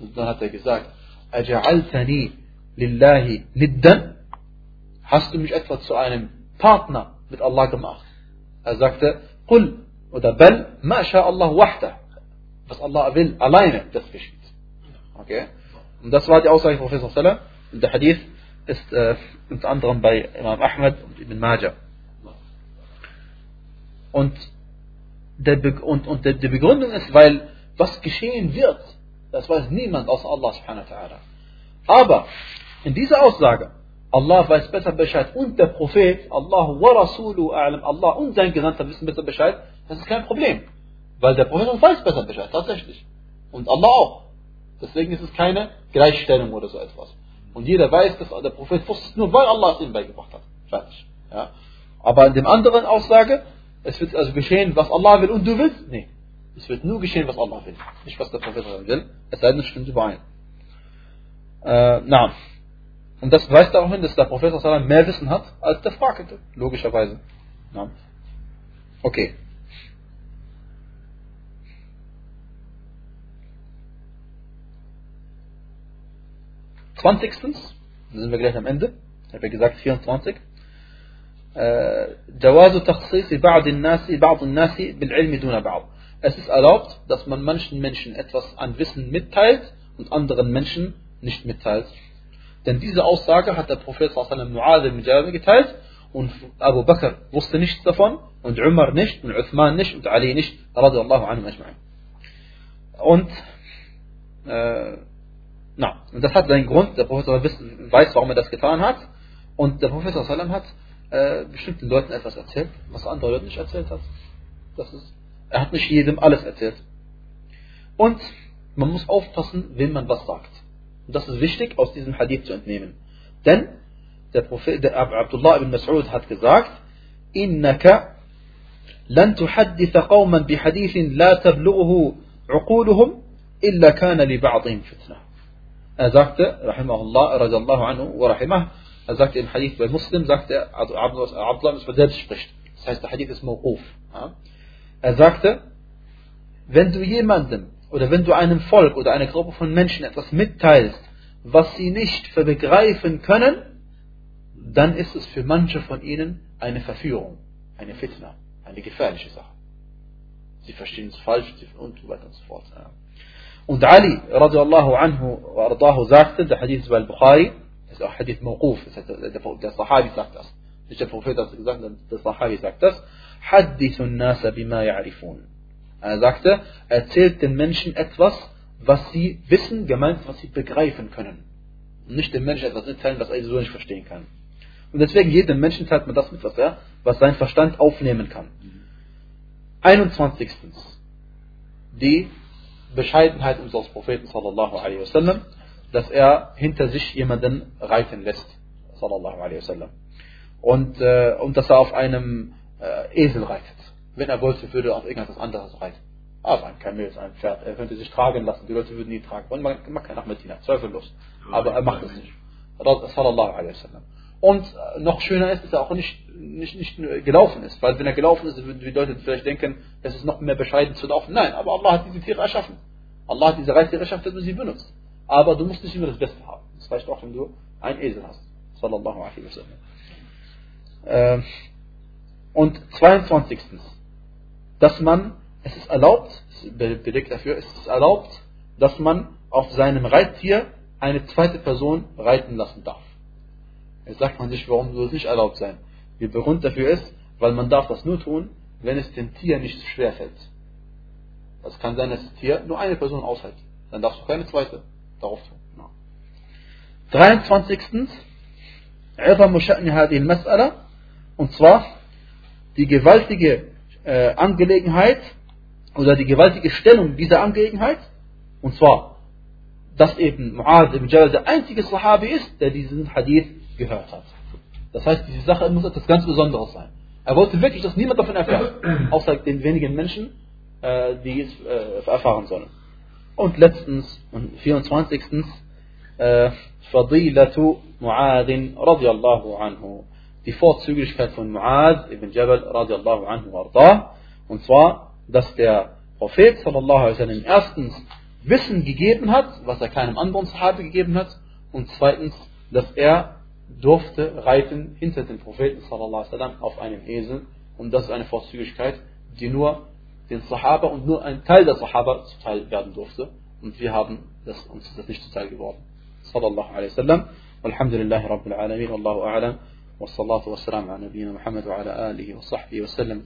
Und dann hat er gesagt, Aja'altani lillahi niddan? Hast du mich etwa zu einem Partner mit Allah gemacht? Er sagte, Qul oder Bel, Ma Allah wahda. Was Allah will, alleine, das geschieht. Okay? Und das war die Aussage von Prophet Sallam. Und der Hadith ist äh, unter anderem bei Imam Ahmad und Ibn Majah. Und, der Be und, und die Begründung ist, weil was geschehen wird, das weiß niemand außer Allah subhanahu wa ta'ala. Aber in dieser Aussage, Allah weiß besser Bescheid und der Prophet, Allah wa Rasulu a'lam, Allah und sein Gesandter wissen besser Bescheid, das ist kein Problem. Weil der Prophet weiß besser Bescheid, tatsächlich. Und Allah auch. Deswegen ist es keine Gleichstellung oder so etwas. Und jeder weiß, dass der Prophet wusste nur, weil Allah es ihm beigebracht hat. Fertig. Ja. Aber in dem anderen Aussage, es wird also geschehen, was Allah will und du willst? Nee. Es wird nur geschehen, was Allah will. Nicht, was der Prophet will. Es sei denn, es stimmt überein. Äh, na. Und das weist darauf hin, dass der Prophet mehr Wissen hat als der Fragende. Logischerweise. Na. Okay. 20. Da sind wir gleich am Ende. Ich habe ja gesagt 24. جواز تخصيص بعض الناس بعض الناس بالعلم دون بعض. es ist erlaubt, dass man manchen Menschen etwas an Wissen mitteilt und anderen Menschen nicht mitteilt. Denn diese Aussage hat der Prophet Mu'adh ibn Jabir geteilt und Abu Bakr wusste nichts davon und Umar nicht und Uthman nicht und Ali nicht. Und äh, na, das hat seinen Grund, der Professor weiß, warum er das getan hat. Und der Salam hat äh, bestimmten Leuten etwas erzählt, was andere Leute nicht erzählt hat. Das ist, er hat nicht jedem alles erzählt. Und man muss aufpassen, wem man was sagt. Und das ist wichtig, aus diesem Hadith zu entnehmen. Denn der Prophet, der Abdullah ibn Mas'ud hat gesagt, إنك لن تحدث قوما بحديث لا تبلغه عقولهم إلا كان لبعضهم فتنة Er sagte, Rahimahullah, radiallahu anhu, wa rahimah, er sagte im Hadith bei Muslim, sagte er, also Abdullah ist, selbst spricht. Das heißt, der Hadith ist Mawquf. Er sagte, wenn du jemandem oder wenn du einem Volk oder einer Gruppe von Menschen etwas mitteilst, was sie nicht begreifen können, dann ist es für manche von ihnen eine Verführung, eine Fitna, eine gefährliche Sache. Sie verstehen es falsch und so weiter und so fort. Und Ali radiallahu anhu ardahu sagte, der Hadith bei Bukhari, das ist auch Hadith Mawquf, der Sahabi sagt das. Nicht der Prophet hat gesagt, der Sahabi sagt das. Hadithu nasa bima ya'rifun. Er sagte, erzählt den Menschen etwas, was sie wissen, gemeint, was sie begreifen können. Und nicht dem Menschen etwas mitteilen, was er so nicht verstehen kann. Und deswegen jedem Menschen teilt man das mit, was er, was sein Verstand aufnehmen kann. 21. Die Bescheidenheit unseres Propheten sallallahu alaihi wasallam, dass er hinter sich jemanden reiten lässt, sallallahu alaihi wasallam. Und, äh, und dass er auf einem äh, Esel reitet. Wenn er wollte, würde er auf irgendetwas anderes reiten. Aber ein Kamel, ein Pferd, er könnte sich tragen lassen, die Leute würden ihn tragen. Und man macht kein nach Medina, zweifellos. Aber er macht es nicht. Sallallahu alaihi wasallam. Und äh, noch schöner ist, dass er auch nicht, nicht, nicht gelaufen ist. Weil wenn er gelaufen ist, würden die Leute vielleicht denken, es ist noch mehr bescheiden zu laufen. Nein, aber Allah hat diese Tiere erschaffen. Allah hat diese Reittiere erschaffen, dass du sie benutzt. Aber du musst nicht immer das Beste haben. Das reicht auch, wenn du einen Esel hast. Sallallahu alaihi wasallam. Ähm, und 22. Dass man, es ist erlaubt, belegt dafür, es ist erlaubt, dass man auf seinem Reittier eine zweite Person reiten lassen darf. Jetzt sagt man sich, warum soll es nicht erlaubt sein? Der Grund dafür ist, weil man darf das nur tun, wenn es dem Tier nicht schwerfällt. Das kann sein, dass das Tier nur eine Person aushält. Dann darfst du keine zweite darauf tun. No. 23. Und zwar die gewaltige äh, Angelegenheit oder die gewaltige Stellung dieser Angelegenheit. Und zwar, dass eben Mu'ad ibn Jabal der einzige Sahabi ist, der diesen Hadith gehört hat. Das heißt, diese Sache muss etwas ganz Besonderes sein. Er wollte wirklich, dass niemand davon erfährt, außer den wenigen Menschen, äh, die es äh, erfahren sollen. Und letztens, und 24. Äh, Fadilatu Mu'adin radiallahu anhu. Die Vorzüglichkeit von Mu'ad ibn Jabal radiallahu anhu warda. Und zwar, dass der Prophet sallallahu alaihi wasallam erstens Wissen gegeben hat, was er keinem anderen Sahabe gegeben hat. Und zweitens, dass er durfte reiten hinter dem Propheten sallallahu alaihi wasallam auf einem Esel. Und das ist eine Vorzüglichkeit, die nur den Sahaba und nur ein Teil der Sahaba zuteil werden durfte. Und wir haben das, uns das nicht zuteil geworden. Sallallahu alaihi wasallam. Walhamdulillahi Rabbil Alamin. Wallahu a'lam. والصلاة والسلام على نبينا محمد وعلى آله وصحبه وسلم